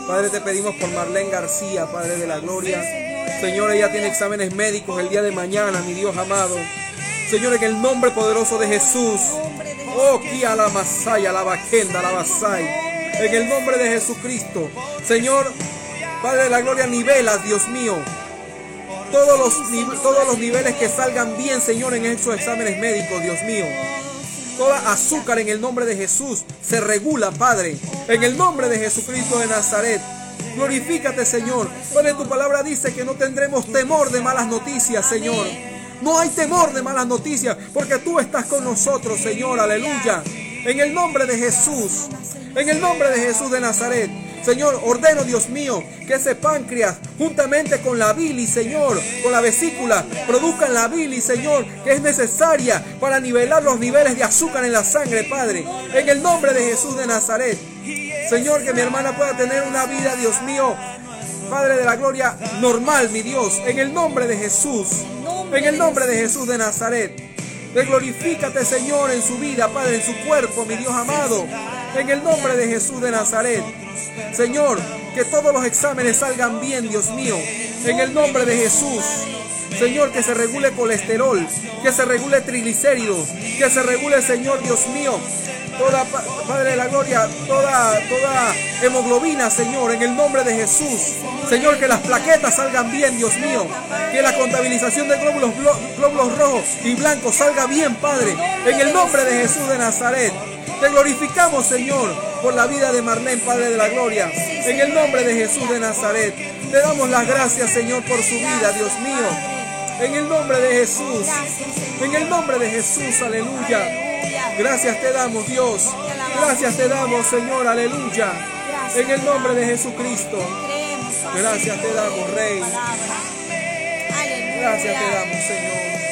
Padre, te pedimos por Marlene García, Padre de la gloria. Señor, ella tiene exámenes médicos el día de mañana, mi Dios amado. Señor, en el nombre poderoso de Jesús. Oh, kia la masaya, la vaquenda, la basai. En el nombre de Jesucristo. Señor, Padre de la gloria, nivela, Dios mío. Todos los, todos los niveles que salgan bien, Señor, en esos exámenes médicos, Dios mío. Toda azúcar en el nombre de Jesús se regula, Padre. En el nombre de Jesucristo de Nazaret. Glorifícate, Señor. Padre, tu palabra dice que no tendremos temor de malas noticias, Señor. No hay temor de malas noticias, porque tú estás con nosotros, Señor. Aleluya. En el nombre de Jesús. En el nombre de Jesús de Nazaret. Señor, ordeno, Dios mío, que ese páncreas, juntamente con la bilis, Señor, con la vesícula, produzcan la bilis, Señor, que es necesaria para nivelar los niveles de azúcar en la sangre, Padre. En el nombre de Jesús de Nazaret. Señor, que mi hermana pueda tener una vida, Dios mío, Padre de la gloria, normal, mi Dios, en el nombre de Jesús. En el nombre de Jesús de Nazaret. Te glorifícate, Señor, en su vida, Padre, en su cuerpo, mi Dios amado. En el nombre de Jesús de Nazaret. Señor, que todos los exámenes salgan bien, Dios mío. En el nombre de Jesús. Señor, que se regule colesterol, que se regule triglicéridos, que se regule, Señor Dios mío, toda, pa- Padre de la Gloria, toda, toda hemoglobina, Señor, en el nombre de Jesús. Señor, que las plaquetas salgan bien, Dios mío, que la contabilización de glóbulos, glóbulos rojos y blancos salga bien, Padre, en el nombre de Jesús de Nazaret. Te glorificamos, Señor, por la vida de Marlene, Padre de la Gloria, en el nombre de Jesús de Nazaret. Te damos las gracias, Señor, por su vida, Dios mío. En el nombre de Jesús. En el nombre de Jesús, aleluya. Gracias te damos, Dios. Gracias te damos, Señor, aleluya. En el nombre de Jesucristo. Gracias te damos, Rey. Gracias te damos, Señor.